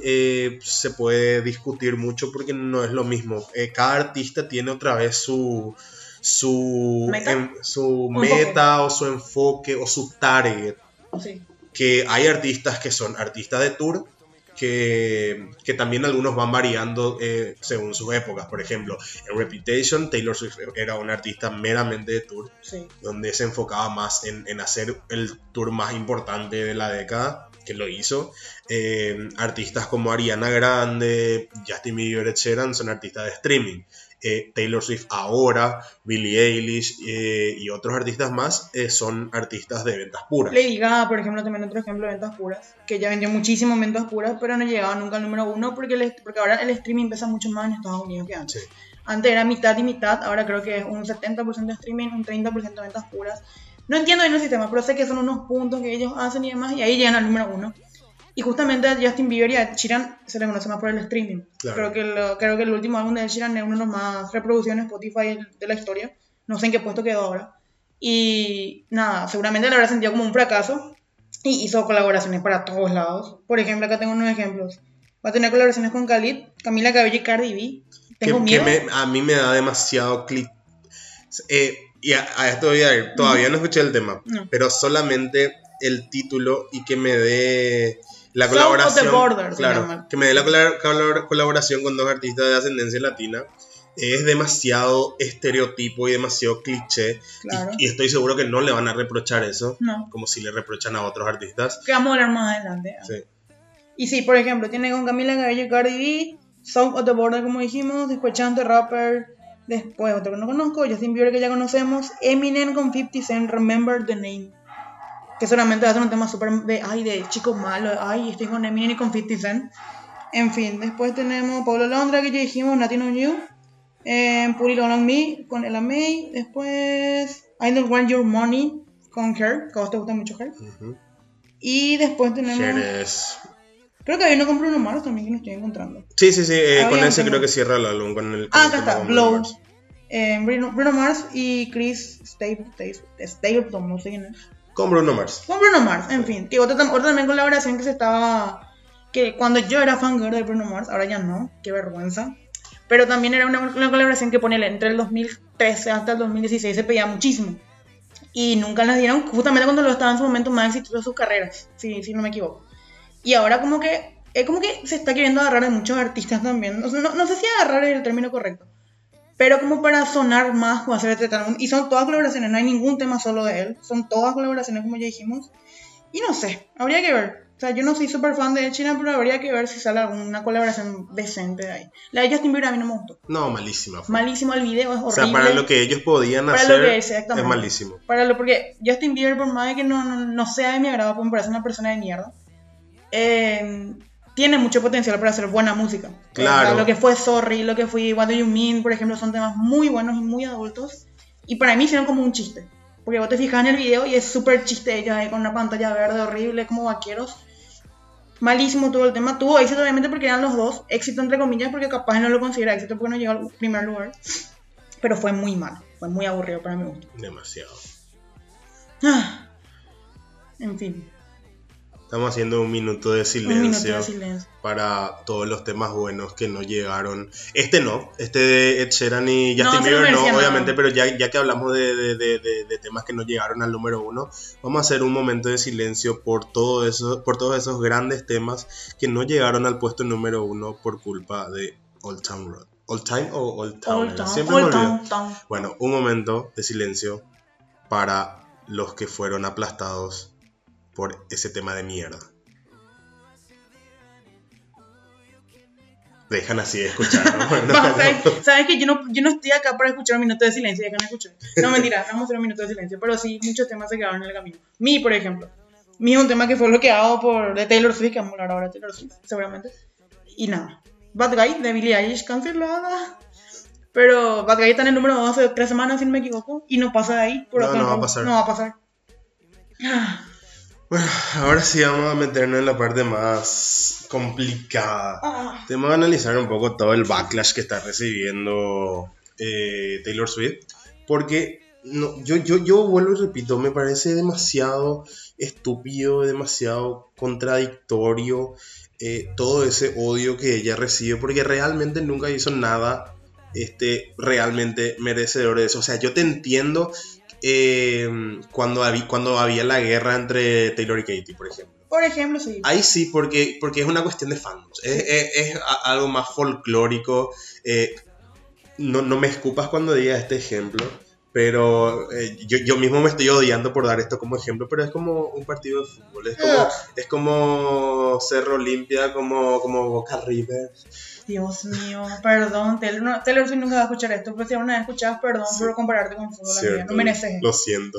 se puede discutir mucho porque no es lo mismo. Cada artista tiene otra vez su su ¿Meta? su meta o su enfoque o su target Sí. que hay artistas que son artistas de tour que, que también algunos van variando eh, según sus épocas. Por ejemplo, en Reputation, Taylor Swift era un artista meramente de tour, Sí. donde se enfocaba más en, en hacer el tour más importante de la década, que lo hizo. Eh, artistas como Ariana Grande, Justin Bieber, Sheeran son artistas de streaming. Eh, Taylor Swift ahora, Billie Eilish eh, y otros artistas más eh, son artistas de ventas puras. Lady Gaga, por ejemplo, también otro ejemplo de ventas puras, que ya vendió muchísimo en ventas puras, pero no llegaba nunca al número uno porque, el- porque ahora el streaming pesa mucho más en Estados Unidos que antes. Sí. Antes era mitad y mitad, ahora creo que es un 70% de streaming, un 30% de ventas puras. No entiendo bien el sistema, pero sé que son unos puntos que ellos hacen y demás, y ahí llegan al número uno. Y justamente a Justin Bieber y a Sheeran se le conoce más por el streaming. Claro. Creo, que lo- creo que el último álbum de Sheeran es uno de los más reproducciones Spotify de la historia. No sé en qué puesto quedó ahora. Y nada, seguramente lo habrá sentido como un fracaso. Y hizo colaboraciones para todos lados. Por ejemplo, acá tengo unos ejemplos. Va a tener colaboraciones con Khalid, Camila Cabello y Cardi B. Tengo que, miedo. que me- a mí me da demasiado clic. Eh, y a, a esto voy a ir. Todavía no escuché el tema, No. pero solamente el título y que me dé la colaboración. the Border claro, que me dé la colab- colab- colaboración con dos artistas de ascendencia latina. Es demasiado estereotipo y demasiado cliché. y- Claro. Y, estoy seguro que no le van a reprochar eso, No, como si le reprochan a otros artistas. que vamos a hablar más adelante. Sí. Y sí, por ejemplo, tiene con Camila Cabello y Cardi B, South of the Border, como dijimos, después Chance the Rapper, después otro que no conozco, Justin Bieber que ya conocemos, Eminem con 50 Cent, Remember the Name. Que solamente va a ser un tema súper de, ay, de chicos malos, ay, estoy con Eminem y con 50 Cent. En fin, después tenemos Pablo Londra que ya dijimos, on You, eh, All on Me con Ella May, después I Don't Want Your Money con Her, que a vos te gusta mucho Her. Ujú. Y después tenemos... Cher es- Creo que hay uno con Bruno Mars también que no estoy encontrando. Sí, sí, sí. eh, con ese creo que cierra el álbum. Con el, con Ah, acá está, Blow. Eh, Bruno, Bruno Mars y Chris Stapleton, no sé quién es. Con Bruno Mars. Con Bruno Mars, en fin. Que otra, otra también colaboración que se estaba... Que cuando yo era fangirl de Bruno Mars, ahora ya no, qué vergüenza. Pero también era una, una colaboración que ponele entre el 2013 hasta el 2016 se pedía muchísimo. Y nunca las dieron, justamente cuando lo estaban en su momento más exitoso de sus carreras, si, si no me equivoco. Y ahora como que, es como que se está queriendo agarrar de muchos artistas también. O sea, no, no sé si agarrar es el término correcto. Pero como para sonar más o hacer este tal- Y son todas colaboraciones, no hay ningún tema solo de él. Son todas colaboraciones como ya dijimos. Y no sé, habría que ver. O sea, yo no soy súper fan de China, pero habría que ver si sale alguna colaboración decente de ahí. La de Justin Bieber a mí no me gustó. No, malísima. fue. Malísimo el video, es O horrible. sea, para lo que ellos podían Para hacer, lo que es, es exactamente. malísimo. Para lo, porque Justin Bieber, por más de que no, no, no sea de mi agrado, pues me parece una persona de mierda. Eh, tiene mucho potencial para hacer buena música. Claro. O sea, lo que fue Sorry, lo que fue What Do You Mean, por ejemplo, son temas muy buenos y muy adultos. Y para mí hicieron como un chiste. Porque vos te fijas en el video y es súper chiste ellos ahí con una pantalla verde horrible, como vaqueros. Malísimo todo el tema. Tuvo éxito obviamente porque eran los dos. Éxito entre comillas porque capaz no lo considera éxito porque no llegó al primer lugar. Pero fue muy malo. Fue muy aburrido para mi gusto. Demasiado. Ah. En fin. Estamos haciendo un minuto de silencio, Un minuto de silencio. para todos los temas buenos que no llegaron. Este no, este de Ed Sheeran y No, Justin lo Bieber no, no. obviamente, pero ya, ya que hablamos de, de- de- de- de temas que no llegaron al número uno, vamos a hacer un momento de silencio por, todo eso, por todos esos grandes temas que no llegaron al puesto número uno por culpa de Old Town Road. ¿Old Time o Old Town? Old Town, Siempre Old me olvido. Town, Town. Bueno, un momento de silencio para los que fueron aplastados por ese tema de mierda. Dejan así de escuchar, ¿no? *laughs* No. ¿sabes, sabes que yo no, yo no estoy acá para escuchar un minuto de silencio, dejan de escuchar. No, mentira, vamos a hacer un minuto de silencio, pero sí, muchos temas se quedaron en el camino. Mi, por ejemplo. Mi es un tema que fue bloqueado por de Taylor Swift, que vamos a hablar ahora de Taylor Swift, seguramente. Y nada. Bad Guy de Billie Eilish cancelada. Pero Bad Guy está en el número 2 hace tres semanas, si no me equivoco, y no pasa de ahí. Por No, no va a pasar. No va a pasar. Bueno, ahora sí vamos a meternos en la parte más complicada. ah. Tenemos que analizar un poco todo el backlash que está recibiendo eh, Taylor Swift. Porque no, yo, yo, yo vuelvo y repito, me parece demasiado estúpido, demasiado contradictorio eh, todo ese odio que ella recibe. Porque realmente nunca hizo nada este, realmente merecedor de eso. O sea, yo te entiendo eh, cuando, había, cuando había la guerra entre Taylor y Katie, por ejemplo. Por ejemplo, sí. Ahí sí, porque, porque es una cuestión de fans. Es, es- algo más folclórico. eh, no, no me escupas cuando diga este ejemplo. Pero eh, yo, yo mismo me estoy odiando por dar esto como ejemplo. Pero es como un partido de fútbol. Es como, es como Cerro Olimpia, como, como Boca River. Dios mío, perdón, Taylor, no, Taylor Swift nunca va a escuchar esto, pero si alguna vez escuchas, perdón Sí. por compararte con fútbol, Cierto, no mereces. Lo siento.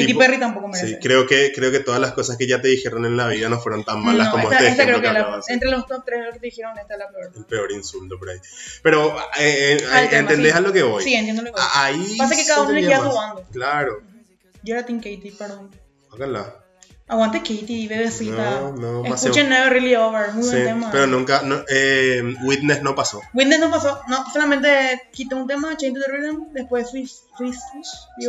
Katy tipo- Perry tampoco merece. Sí, creo que, creo que todas las cosas que ya te dijeron en la vida no fueron tan malas No, como esta, este esta creo que que la- entre los top 3 que te dijeron, esta es la peor. El peor insulto por ahí. Pero, eh, eh, tema, ¿entendés sí. a lo que voy? Sí, entiendo lo que voy. Ahí Pasa que cada uno le queda bando. Claro, Yo era Team Katy, perdón. háganla. Aguante Katy, bebecita. No, no, más Escuchen Never Really Over, muy Sí, buen tema. pero nunca, no, eh, Witness no pasó. Witness no pasó, no, solamente quitó un tema, Change the Rhythm, después Swiss, Swiss, Sí.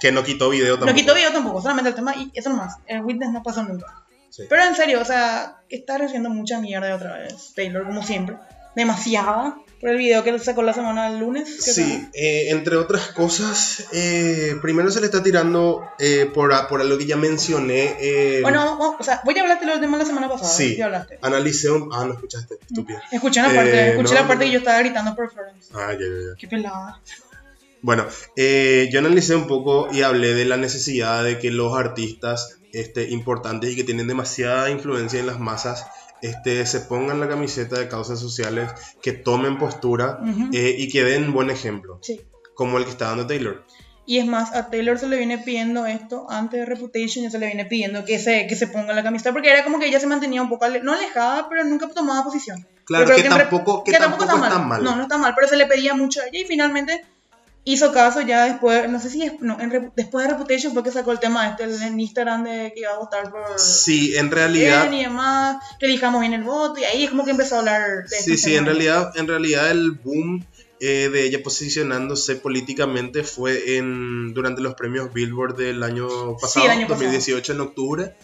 Que no quitó video tampoco. No quitó video tampoco, solamente el tema y eso nomás. El Witness no pasó nunca. Sí. Pero en serio, o sea, está recibiendo mucha mierda otra vez. Taylor, como siempre. Demasiada. Por el video que sacó la semana del lunes. Sí, eh, entre otras cosas, eh, primero se le está tirando eh, por, a- por lo que ya mencioné. eh, Bueno, o sea, voy a hablarte del tema de la semana pasada. sí, ¿Qué hablaste? analicé un... Ah, no escuchaste, estúpida. Escuché una parte, Eh, escuché no, la parte no. que yo estaba gritando por Florence. Ah, ya, ya, ya. Qué pelada. Bueno, eh, yo analicé un poco y hablé de la necesidad de que los artistas este, importantes y que tienen demasiada influencia en las masas este, se pongan la camiseta de causas sociales, que tomen postura eh, y que den buen ejemplo, Sí. como el que está dando Taylor. Y es más, a Taylor se le viene pidiendo esto antes de Reputation, ya se le viene pidiendo que se, que se ponga la camiseta, porque era como que ella se mantenía un poco, ale- no alejada, pero nunca tomaba posición. Claro, que Rep- tampoco- que tampoco está mal. No, no está mal, pero se le pedía mucho a ella y finalmente hizo caso ya después, no sé si es- no, en Rep- después de Reputation fue que sacó el tema este el- en Instagram de que iba a votar por Sí, en realidad... y demás, que elijamos bien el voto y ahí es como que empezó a hablar de Sí, estos sí, en realidad, en realidad el boom eh, de ella posicionándose políticamente fue en durante los premios Billboard del año pasado, el año pasado. 2018 en octubre,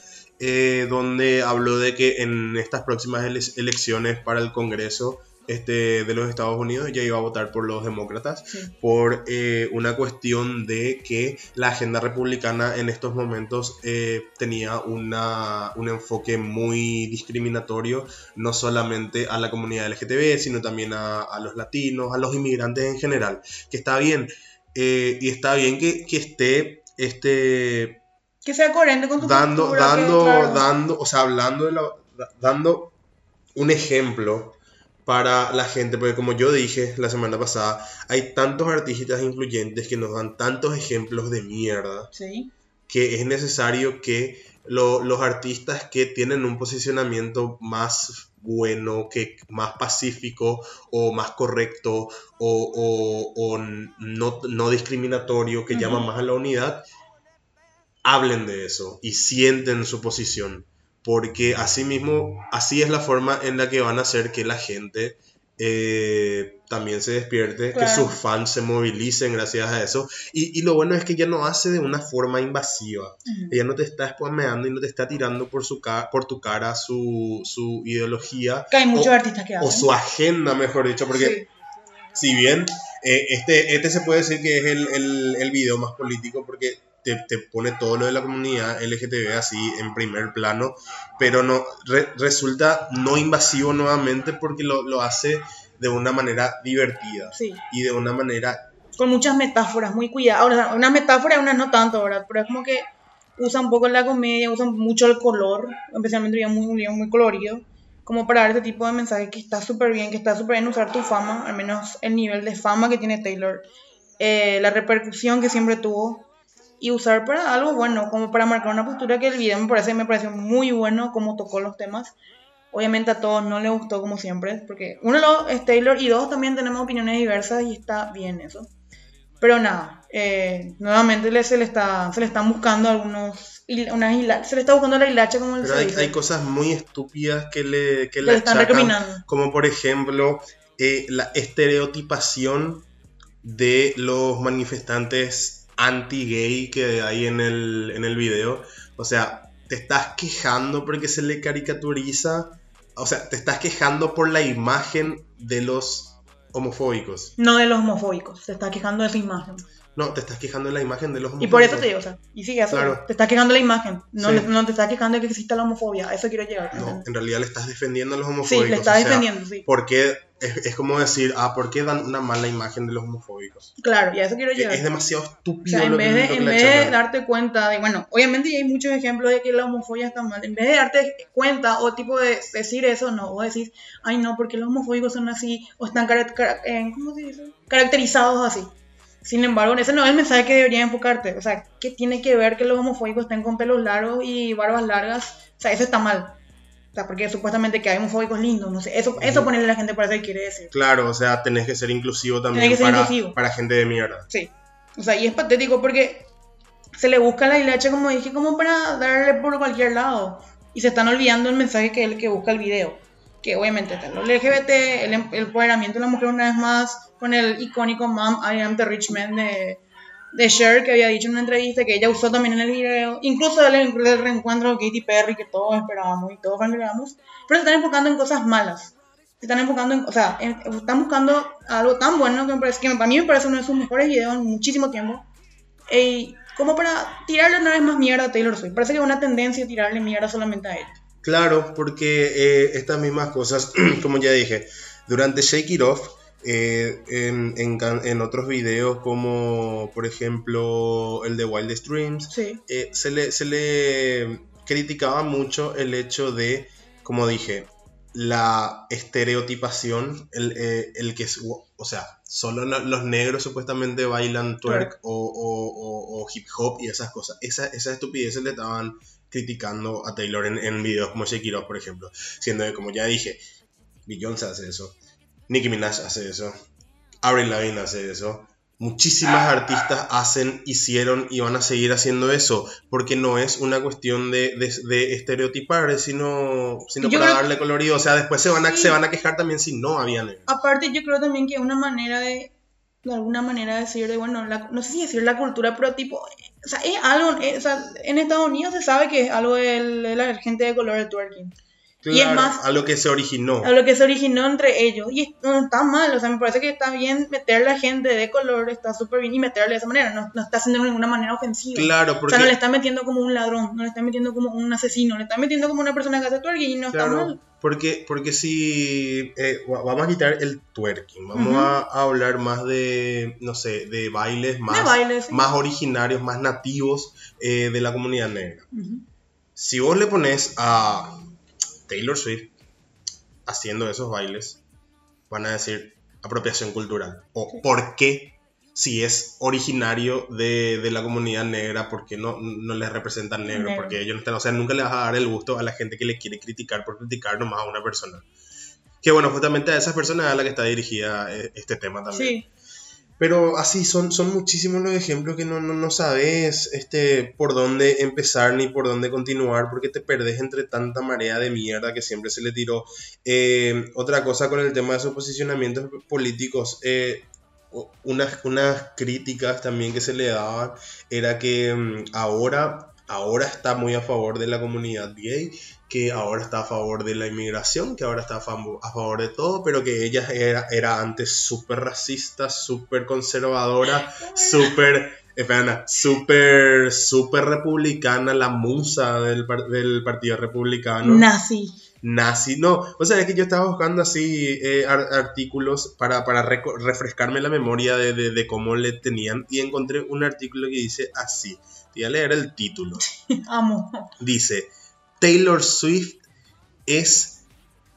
eh, donde habló de que en estas próximas ele- elecciones para el Congreso este, de los Estados Unidos ella iba a votar por los demócratas Sí. por eh, una cuestión de que la agenda republicana en estos momentos eh, tenía una, un enfoque muy discriminatorio, no solamente a la comunidad LGTB, sino también a, a los latinos, a los inmigrantes en general, que está bien, eh, y está bien que, que esté este, Que sea coherente con tu dando, que, dando, claro, dando, o sea, hablando de la- da- dando un ejemplo para la gente, porque como yo dije la semana pasada, hay tantos artistas influyentes que nos dan tantos ejemplos de mierda Sí. que es necesario que lo- los artistas que tienen un posicionamiento más bueno, que más pacífico o más correcto o, o- o no, no discriminatorio, que llama Ujú. más a la unidad, hablen de eso y sienten su posición. Porque así mismo, así es la forma en la que van a hacer que la gente eh, también se despierte, que sus fans se movilicen gracias a eso. Y, y lo bueno es que ella no hace de una forma invasiva. Ella no te está spameando y no te está tirando por, su por tu cara su, su ideología Que hay muchos o- artistas que o hacen. su agenda, mejor dicho, porque Sí. si bien eh, este, este se puede decir que es el, el, el video más político porque te, te pone todo lo de la comunidad LGTB así en primer plano, pero no re- resulta no invasivo nuevamente porque lo, lo hace de una manera divertida Sí. y de una manera con muchas metáforas, muy cuidadas. Ahora, una metáfora, una no tanto, ¿verdad? Pero es como que usa un poco la comedia, usa mucho el color, especialmente un muy, video muy colorido, como para dar ese tipo de mensaje que está súper bien, que está súper bien usar tu fama, al menos el nivel de fama que tiene Taylor, eh, la repercusión que siempre tuvo, y usar para algo bueno, como para marcar una postura que el video me parece, me pareció muy bueno, como tocó los temas. Obviamente a todos no le gustó como siempre, porque uno lo- es Taylor y dos también tenemos opiniones diversas y está bien eso. Pero nada, eh, nuevamente le, se, le está, se le están buscando algunos, unas se le está buscando la hilacha como Pero se hay, dice. hay cosas muy estúpidas que le, que Le están recriminando. como por ejemplo eh, la estereotipación de los manifestantes anti-gay que hay en el, en el video. O sea, te estás quejando porque se le caricaturiza, o sea, te estás quejando por la imagen de los homofóbicos. No de los homofóbicos, se está quejando de esa imagen. No, te estás quejando de la imagen de los homofóbicos. Y por eso te digo, o sea, y sigue eso, Claro. te está quejando de la imagen, no, Sí. le- no te está quejando de que exista la homofobia, a eso quiero llegar. No, en realidad le estás defendiendo a los sí, homofóbicos. le está o sea, defendiendo, sí. ¿Por qué? Es, es como decir, ah, ¿por qué dan una mala imagen de los homofóbicos? Claro, y a eso quiero Que llegar. es demasiado O estúpido sea, en vez que, de, que en vez de darte cuenta de, bueno, obviamente hay muchos ejemplos de que la homofobia está mal, en vez de darte cuenta o tipo de decir eso, no, o decís, ay no, porque los homofóbicos son así, o están cara- cara- eh, ¿cómo se dice? caracterizados así. Sin embargo, ese no es el mensaje que debería enfocarte. O sea, ¿qué tiene que ver que los homofóbicos estén con pelos largos y barbas largas? O sea, eso está mal. O sea, porque supuestamente que hay homofóbicos lindos, no sé. Eso, eso ponerle a la gente para que quiere decir. Claro, o sea, tenés que ser inclusivo también ser para, inclusivo. para gente de mierda. Sí. O sea, y es patético porque se le busca la hilacha, como dije, como para darle por cualquier lado. Y se están olvidando el mensaje que es el que busca el video. Que obviamente está lo LGBT, el, em- el empoderamiento de la mujer una vez más, con el icónico Mom, I am the rich man de, de Cher, que había dicho en una entrevista que ella usó también en el video. Incluso el, reencuentro de Katy Perry, que todos esperábamos y todos fangirlábamos. Pero se están enfocando en cosas malas. Se están enfocando en, o sea, en- están buscando algo tan bueno que, me parece, que para mí me parece uno de sus mejores videos en muchísimo tiempo. Y como para tirarle una vez más mierda a Taylor Swift. Parece que es una tendencia tirarle mierda solamente a él. Claro, porque eh, estas mismas cosas, *clears throat* como ya dije, durante Shake It Off, eh, en, en can- en otros videos como por ejemplo el de Wildest Dreams, Sí. eh, se, le, se le criticaba mucho el hecho de, como dije, la estereotipación, el, eh, el que, es- o sea, solo lo- los negros supuestamente bailan twerk o, o- o- o hip hop y esas cosas. Esa, esas estupideces le estaban criticando a Taylor en, en videos como Off, por ejemplo. Siendo que, como ya dije, Beyoncé hace eso, Nicki Minaj hace eso, Avril Lavigne hace eso. Muchísimas artistas hacen, hicieron y van a seguir haciendo eso, porque no es una cuestión de, de- de estereotipar, sino, sino Yo para darle colorido. O sea, después se van, a, Sí. se van a quejar también si no había negros. Aparte, yo creo también que una manera de, de alguna manera decir, de, bueno, la- no sé si decir la cultura, pero tipo, o sea, es algo, o sea, en Estados Unidos se sabe que es algo de la gente de color de twerking. Y es más- a lo que se originó. a lo que se originó entre ellos. Y no está mal, o sea, me parece que está bien meterle a gente de color, está súper bien y meterle de esa manera, no, no está haciendo de ninguna manera ofensiva. Claro, O porque sea, no le está metiendo como un ladrón, no le está metiendo como un asesino, le está metiendo como una persona que hace twerking y no está mal. porque, porque si eh, va- vamos a quitar el twerking, vamos a, a hablar más de, no sé, de bailes más, de baile, sí. más originarios, más nativos eh, de la comunidad negra. Si vos le pones a Taylor Swift haciendo esos bailes, van a decir apropiación cultural. ¿O por qué? si es originario de, de la comunidad negra, porque no, no les representan negro, Negro. porque ellos no están, o sea, nunca le vas a dar el gusto a la gente que le quiere criticar por criticar nomás a una persona. Que bueno, justamente a esas personas a la que está dirigida eh, este tema también. Sí, Pero así son, son muchísimos los ejemplos que no, no, no sabes este, por dónde empezar ni por dónde continuar porque te perdés entre tanta marea de mierda que siempre se le tiró. Eh, otra cosa con el tema de sus posicionamientos políticos, eh, unas, unas críticas también que se le daban era que mm, ahora, ahora está muy a favor de la comunidad gay, que ahora está a favor de la inmigración, que ahora está a, favor de todo, pero que ella era, era antes súper racista, súper conservadora, súper, espera, súper, súper republicana, la musa del, par- del Partido Republicano nazi. nazi. No, o sea, es que yo estaba buscando así eh, ar- artículos para, para refrescarme la memoria de, de- de cómo le tenían y encontré un artículo que dice así. Te voy a leer el título. *laughs* Amo. Dice, Taylor Swift es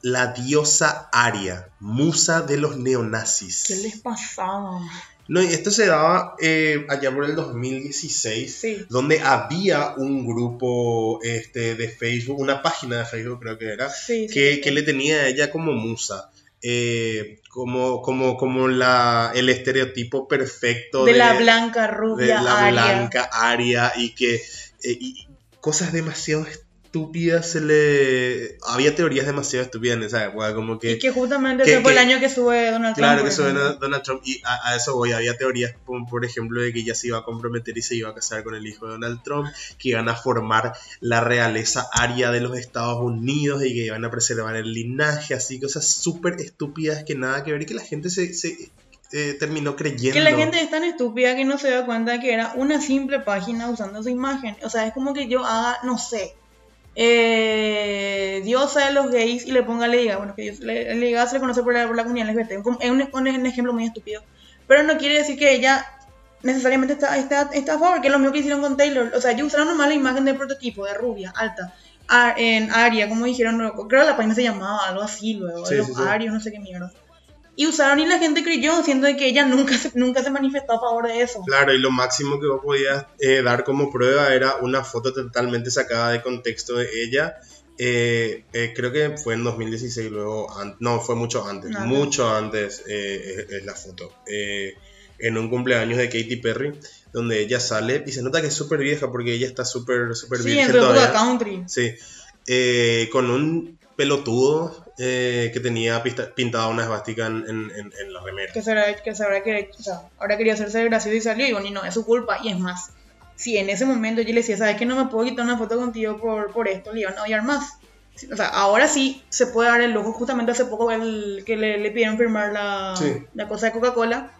la diosa aria, musa de los neonazis. ¿Qué les pasaba? No, y esto se daba eh, allá por el 2016 Sí. donde había un grupo este, de Facebook, una página de Facebook creo que era, Sí, que, sí. que le tenía a ella como musa, eh, como, como, como la, el estereotipo perfecto de, de, la blanca de rubia la aria. blanca aria y que eh, y cosas demasiado estúpidas se le... Había teorías demasiado estúpidas en esa época, como que... Y que justamente que- ese fue el año que sube Donald Trump. Claro por que ejemplo. era Donald Trump y a, a eso voy, había teorías como por ejemplo de que ella se iba a comprometer y se iba a casar con el hijo de Donald Trump, que iban a formar la realeza aria de los Estados Unidos y que iban a preservar el linaje, así cosas súper estúpidas que nada que ver y que la gente se, se, eh, terminó creyendo. Que la gente es tan estúpida que no se da cuenta que era una simple página usando su imagen. O sea, es como que yo haga, no sé, eh, diosa de los gays y le ponga le diga, bueno, que Dios, diga se le conoce por la, por la comunidad LGBT. Es un, ejemplo muy estúpido. Pero no quiere decir que ella necesariamente está, está, está a favor, que es lo mismo que hicieron con Taylor. O sea, ellos usaron nomás la imagen del prototipo, de rubia, alta. a- en Aria, como dijeron, creo que la página se llamaba algo así luego, Sí, los sí, sí. Arios, no sé qué mierda. Y usaron y la gente creyó, siendo de que ella nunca se, nunca se manifestó a favor de eso. Claro, y lo máximo que vos podías eh, dar como prueba era una foto totalmente sacada de contexto de ella. Eh, eh, creo que fue en 2016, luego, no, fue mucho antes, No, no. mucho antes es, es la foto. En un cumpleaños de Katy Perry, donde ella sale y se nota que es súper vieja porque ella está súper, súper Sí, virgen en todavía. country. Sí, con un pelotudo eh, que tenía pista- pintada una esvástica en, en- en- en la remera. que se habrá, que se habrá querido, o sea, ahora quería hacerse gracioso y salió, y digo, ni no, es su culpa, y es más, si en ese momento yo le decía, sabes que no me puedo quitar una foto contigo por, por esto, le iban a odiar más. O sea, ahora sí se puede dar el lujo, justamente hace poco el, que le, le pidieron firmar la, Sí. la cosa de Coca-Cola,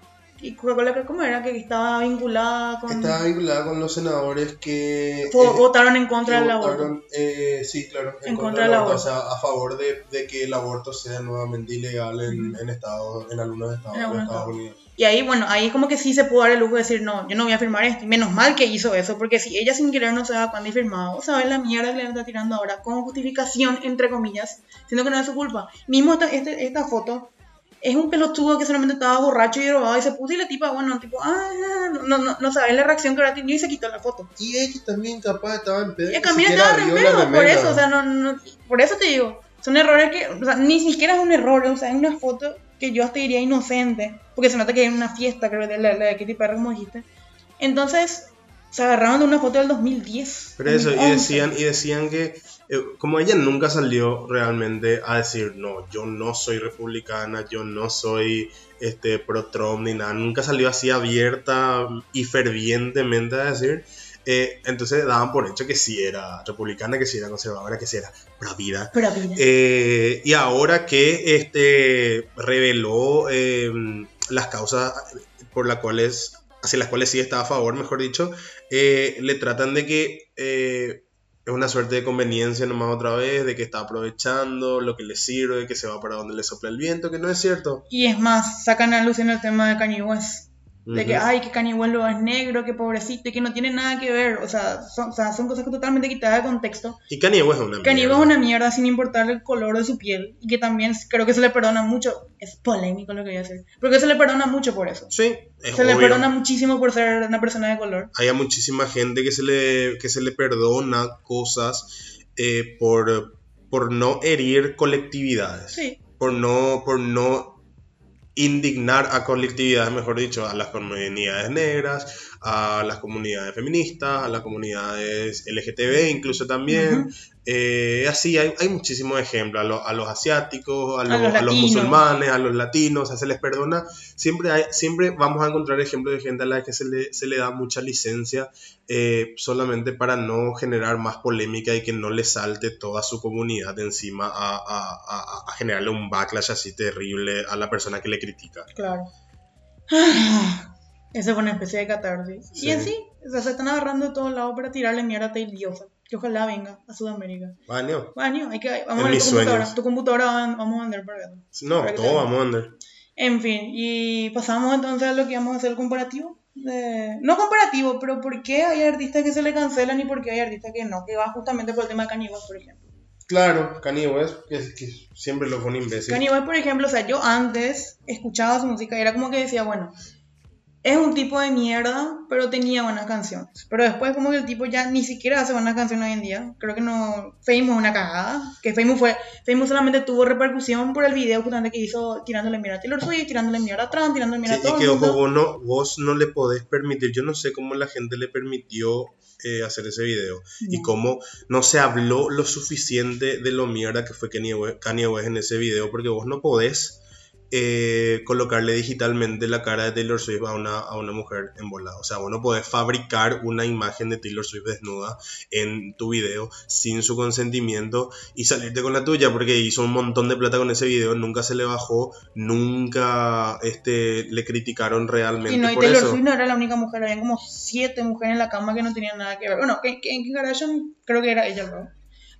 y Coca-Cola, ¿cómo era? Que estaba vinculada con... Estaba vinculada con los senadores que... eh, votaron en contra del aborto. eh, sí, claro, en, En contra, del aborto, o sea, a favor de, de que el aborto sea nuevamente ilegal en, en estados, en algunos estados En de Estados. Unidos. Y ahí, bueno, ahí como que sí se pudo dar el lujo de decir, no, yo no voy a firmar esto. Y menos mal que hizo eso, porque si ella sin querer no se da cuenta y firmaba, vos sabés la mierda que le está tirando ahora, como justificación, entre comillas, siendo que no es su culpa. Mismo esta, este- esta foto, es un pelotudo que solamente estaba borracho y drogado y se puso y la tipa, bueno, tipo, ah, no, no, no sabes la reacción que ahora tenido y se quitó la foto. Y ella también capaz estaba en pedo. Y también estaba la pedo, por eso, o sea, no, no- por eso te digo, son errores que, o sea, ni siquiera es un error, o sea, es una foto que yo hasta diría inocente, porque se nota que hay una fiesta, creo, de la, la de Katy Perry, como dijiste. Entonces, se agarraron de una foto del 2010. Pero eso, y 2011. decían, y decían que, como ella nunca salió realmente a decir, no, yo no soy republicana, yo no soy este, pro-Trump ni nada, nunca salió así abierta y fervientemente a decir, eh, entonces daban por hecho que sí era republicana, que sí era conservadora, que sí era mira, Eh, y ahora que este reveló eh, las causas por las cuales hacia las cuales sí está a favor, mejor dicho, eh, le tratan de que eh, es una suerte de conveniencia nomás otra vez, de que está aprovechando lo que le sirve, que se va para donde le sopla el viento, que no es cierto. y es más, sacan a luz en el tema de Kanye. De que, ay, que Kanye West es negro, que pobrecito, y que no tiene nada que ver. O sea, son, o sea, son cosas que totalmente quitadas de contexto. Y Kanye West es una Kanye mierda. West es una mierda sin importar el color de su piel. Y que también creo que se le perdona mucho. Es polémico lo que voy a decir. Porque se le perdona mucho por eso. Sí, es Se le perdona muchísimo por ser una persona de color. Hay a muchísima gente que se le, que se le perdona cosas eh, por, por no herir colectividades. Sí. Por no, por no indignar a colectividades, mejor dicho, a las comunidades negras, a las comunidades feministas, a las comunidades LGTB incluso también. Eh, así hay, hay muchísimos ejemplos, a, lo- a los asiáticos, a, A los, los a los latinos. musulmanes, a los latinos, o sea, se les perdona. Siempre, hay, siempre vamos a encontrar ejemplos de gente a la que se le, se le da mucha licencia eh, solamente para no generar más polémica y que no le salte toda su comunidad de encima a, a- a- a generarle un backlash así terrible a la persona que le critica. Claro. *sighs* *sighs* Esa fue una especie de catarsis. Sí. Y en sí, o sea, se están agarrando de todos lados para tirarle mierda a Diosa. Que ojalá venga a Sudamérica. Baño. Bueno, hay que, vamos En a ver tu computadora. Tu computadora va- vamos a vender para eso. No, Para todo vamos a andar. En fin, y pasamos entonces a lo que vamos a hacer el comparativo. de- No comparativo, pero ¿por qué hay artistas que se le cancelan y por qué hay artistas que no? Que va justamente por el tema de Kanye West, por ejemplo. Claro, Kanye West, que, que siempre lo pone imbécil. Kanye West, por ejemplo, o sea, yo antes escuchaba su música y era como que decía, bueno, es un tipo de mierda, pero tenía buenas canciones. Pero después como que el tipo ya ni siquiera hace buenas canciones hoy en día. Creo que no... Famous es una cagada. Que Famous fue... Famous solamente tuvo repercusión por el video justamente que hizo tirándole mierda a Taylor Swift, tirándole mierda a Trump, tirándole mierda Sí, a todo y que ojo, vos no, vos no le podés permitir, yo no sé cómo la gente le permitió eh, hacer ese video y No. cómo no se habló lo suficiente de lo mierda que fue Kanye West, Kanye West en ese video, porque vos no podés eh, colocarle digitalmente la cara de Taylor Swift a una, a una mujer en. O sea, vos no podés fabricar una imagen de Taylor Swift desnuda en tu video sin su consentimiento y salirte con la tuya, porque hizo un montón de plata con ese video, nunca se le bajó, nunca este, le criticaron realmente Y no, y por Taylor eso. Swift no era la única mujer, había como siete mujeres en la cama que no tenían nada que ver. Bueno, en Kim Kardashian creo que era ella, ¿no?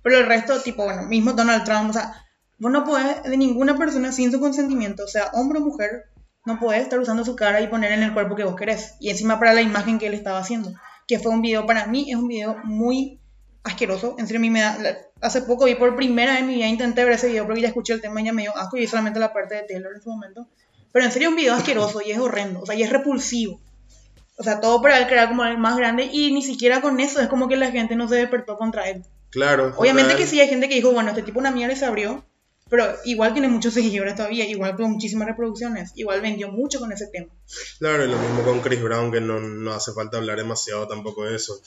Pero el resto, tipo, bueno, mismo Donald Trump, o sea, vos no podés, de ninguna persona sin su consentimiento, sea, hombre o mujer, no podés estar usando su cara y poner en el cuerpo que vos querés. Y encima para la imagen que él estaba haciendo. Que fue un video, para mí, es un video muy asqueroso. En serio, a mí me da. Hace poco vi por primera vez en mi vida, intenté ver ese video porque ya escuché el tema y ya me dio asco y vi solamente la parte de Taylor en su momento. Pero en serio, un video asqueroso y es horrendo, o sea, y es repulsivo. O sea, todo para él crear como el más grande y ni siquiera con eso es como que la gente no se despertó contra él. Claro. Obviamente total. que sí hay gente que dijo, bueno, este tipo una mierda y se abrió, pero igual tiene muchos seguidores todavía, igual tuvo muchísimas reproducciones, igual vendió mucho con ese tema. Claro, y lo mismo con Chris Brown, que no, no hace falta hablar demasiado tampoco de eso.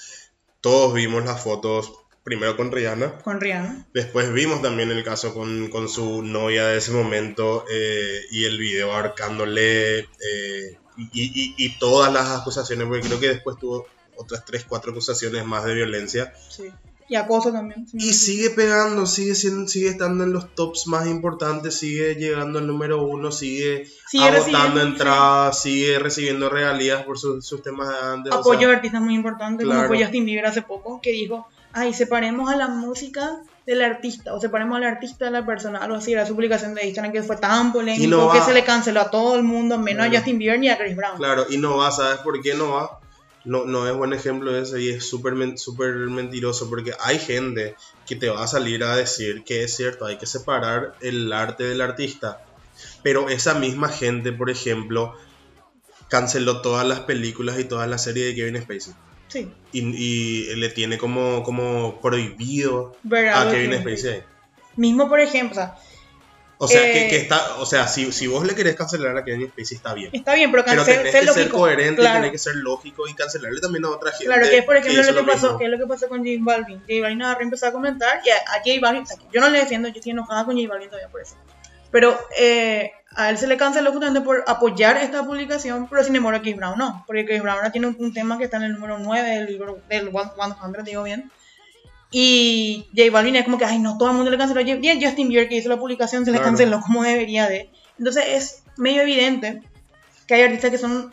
Todos vimos las fotos, primero con Rihanna, Con Rihanna. después vimos también el caso con, con su novia de ese momento eh, y el video ahorcándole eh, y, y- y todas las acusaciones, porque creo que después tuvo otras 3, 4 acusaciones más de violencia. Sí. Y acoso también. Y sigue pegando, sigue, siendo, sigue estando en los tops más importantes, sigue llegando al número uno, sigue, Sigue agotando entradas, sigue recibiendo regalías por sus, sus temas de antes. o apoyo sea, de artistas muy importantes, claro. como fue Justin Bieber hace poco, que dijo, ay, separemos a la música del artista, o separemos al artista de la persona, algo así, era su publicación de Instagram que fue tan polémico no que se le canceló a todo el mundo, menos Claro. a Justin Bieber ni a Chris Brown. Claro, y no va, ¿sabes por qué no va? No, no es buen ejemplo ese y es súper súper mentiroso porque hay gente que te va a salir a decir que es cierto, hay que separar el arte del artista. Pero esa misma gente, por ejemplo, canceló todas las películas y todas las series de Kevin Spacey. Sí, Y, y le tiene como, como prohibido a Kevin Spacey. Mismo, por ejemplo, o sea, O sea, Eh, que, que está, o sea si, si vos le querés cancelar a Kevin Spacey está bien. está bien, pero Pero cancel, tenés ser que ser lógico. coherente, claro. tenés que ser lógico y cancelarle también a otra gente. Claro, que es por ejemplo hizo lo que, pasó, mismo. que es lo que pasó con J Balvin. J Balvin y empezó a comentar y a, a J Balvin, o sea, yo no le defiendo, yo estoy enojada con J Balvin todavía por eso. Pero eh, a él se le canceló justamente por apoyar esta publicación, pero sin embargo a Chris Brown no, porque Chris Brown ahora tiene un, un tema que está en el número 9 del libro del 100, digo bien. Y J Balvin es como que, ay, no, todo el mundo le canceló. Y a Justin Bieber que hizo la publicación se le Claro. canceló como debería de. Entonces es medio evidente que hay artistas que son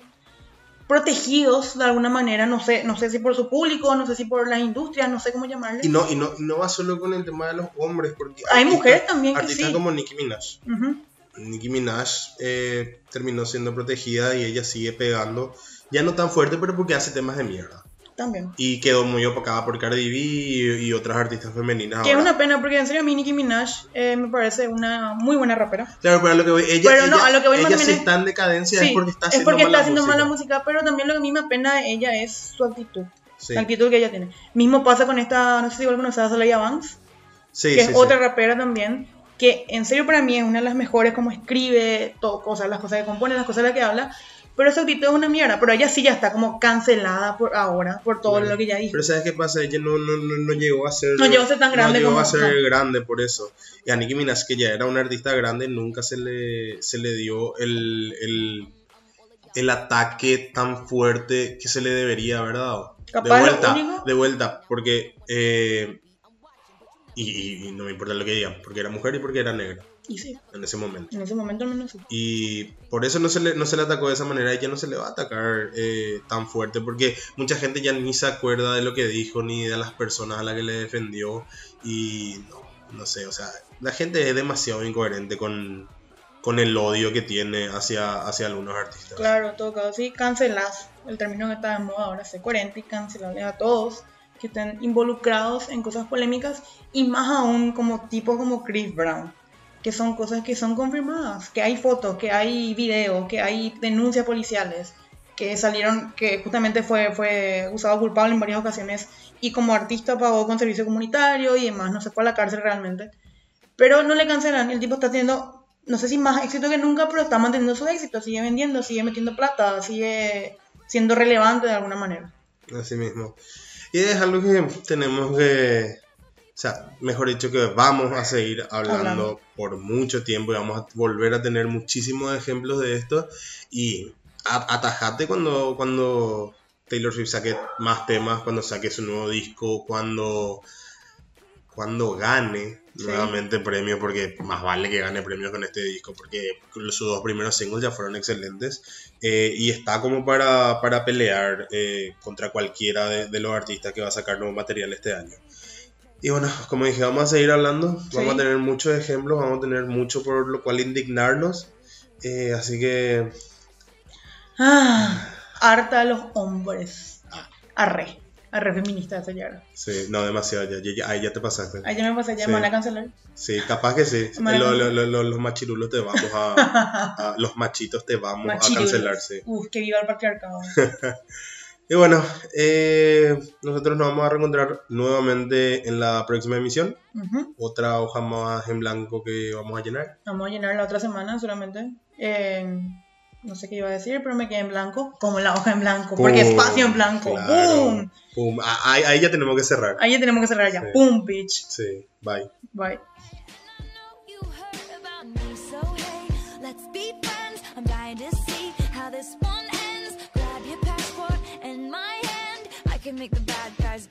protegidos de alguna manera, no sé, no sé si por su público, no sé si por las industrias, no sé cómo llamarle. Y no, y no, no va solo con el tema de los hombres, porque Hay artistas- mujeres también que Artistas sí. como Nicki Minaj. Nicki Minaj eh, terminó siendo protegida y ella sigue pegando. Ya no tan fuerte, pero porque hace temas de mierda. También. Y quedó muy opacada por Cardi B y, y otras artistas femeninas. Que es ahora. una pena porque en serio a mí Nicki Minaj eh, me parece una muy buena rapera. Claro, pero a lo que voy, ella, Pero no, ella- a lo que voy ella si es- está en decadencia Sí, es porque está es haciendo porque mala está haciendo música. mala música, pero también lo que a mí me apena de ella es su actitud. Sí, La actitud que ella tiene. Mismo pasa con esta, no sé si igual conoces a Soleil Vance, sí, que sí, es otra rapera también, que en serio para mí es una de las mejores como escribe, todo, cosas, las cosas que compone, las cosas de las que habla, pero su actitud es una mierda, pero ella sí ya está como cancelada por ahora, por todo lo que ella dijo. Pero ¿sabes qué pasa? Ella no, no, no, no llegó a ser... No llegó a ser tan grande No llegó como- a ser grande por eso. Y a Nicki Minaj, que ya era una artista grande, nunca se le, se le dio el, el, el ataque tan fuerte que se le debería haber dado. Capaz de vuelta, de vuelta, porque... eh, y, y- y no me importa lo que digan, porque era mujer y porque era negra Y sí, en ese momento. en ese momento al menos sí. Y por eso no se le, no se le atacó de esa manera y ya no se le va a atacar eh, tan fuerte porque mucha gente ya ni se acuerda de lo que dijo ni de las personas a las que le defendió y no, no sé, o sea, la gente es demasiado incoherente con, con el odio que tiene hacia, hacia algunos artistas. Claro, todo caso, sí, cancelas. El término que está de moda ahora, ser coherente y cancelarle a todos que estén involucrados en cosas polémicas y más aún como tipo como Chris Brown, que son cosas que son confirmadas, que hay fotos, que hay videos, que hay denuncias policiales, que salieron, que justamente fue, fue usado culpable en varias ocasiones y como artista pagó con servicio comunitario y demás, no se fue a la cárcel realmente. Pero no le cancelan, el tipo está teniendo, no sé si más éxito que nunca, pero está manteniendo su éxito, sigue vendiendo, sigue metiendo plata, sigue siendo relevante de alguna manera. Así mismo. Y es algo que tenemos que, o sea, mejor dicho, que vamos a seguir hablando, Hablando. por mucho tiempo y vamos a volver a tener muchísimos ejemplos de esto. Y atajate cuando, cuando Taylor Swift saque más temas, cuando saque su nuevo disco, cuando, cuando gane Sí. nuevamente premios, porque más vale que gane premios con este disco, porque sus dos primeros singles ya fueron excelentes eh, y está como para, para pelear eh, contra cualquiera de, de los artistas que va a sacar nuevo material este año. Y bueno, como dije, vamos a seguir hablando, vamos a tener muchos ejemplos, vamos a tener mucho por lo cual indignarnos, eh, así que Ah, harta de los hombres. Arre, arre feminista esa ya sí, no demasiado, ya, ya, ya- ahí ya te pasaste. Ahí ya me pasé, ya Sí. me van a cancelar. Sí, capaz que sí, *laughs* a Lo- lo- lo- lo- los machirulos te vamos a, *laughs* a- los machitos te vamos Machirulos. a cancelar, sí. Uf, que viva el patriarcado. *laughs* Y bueno, eh, nosotros nos vamos a reencontrar nuevamente en la próxima emisión. Otra hoja más en blanco que vamos a llenar. Vamos a llenar la otra semana solamente. Eh, no sé qué iba a decir, pero me quedé en blanco. Como la hoja en blanco. Porque espacio en blanco. claro. ¡Boom! Pum. Ah, Ahí, ahí ya tenemos que cerrar. Ahí ya tenemos que cerrar ya. Sí. ¡Pum, bitch! Sí, bye. Bye.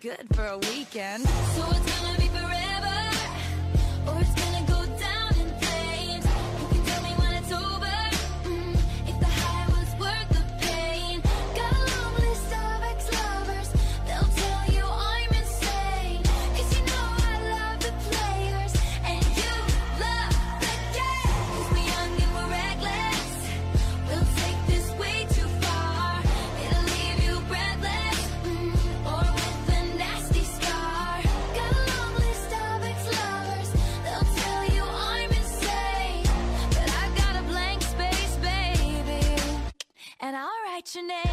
Good for a weekend. So write your name.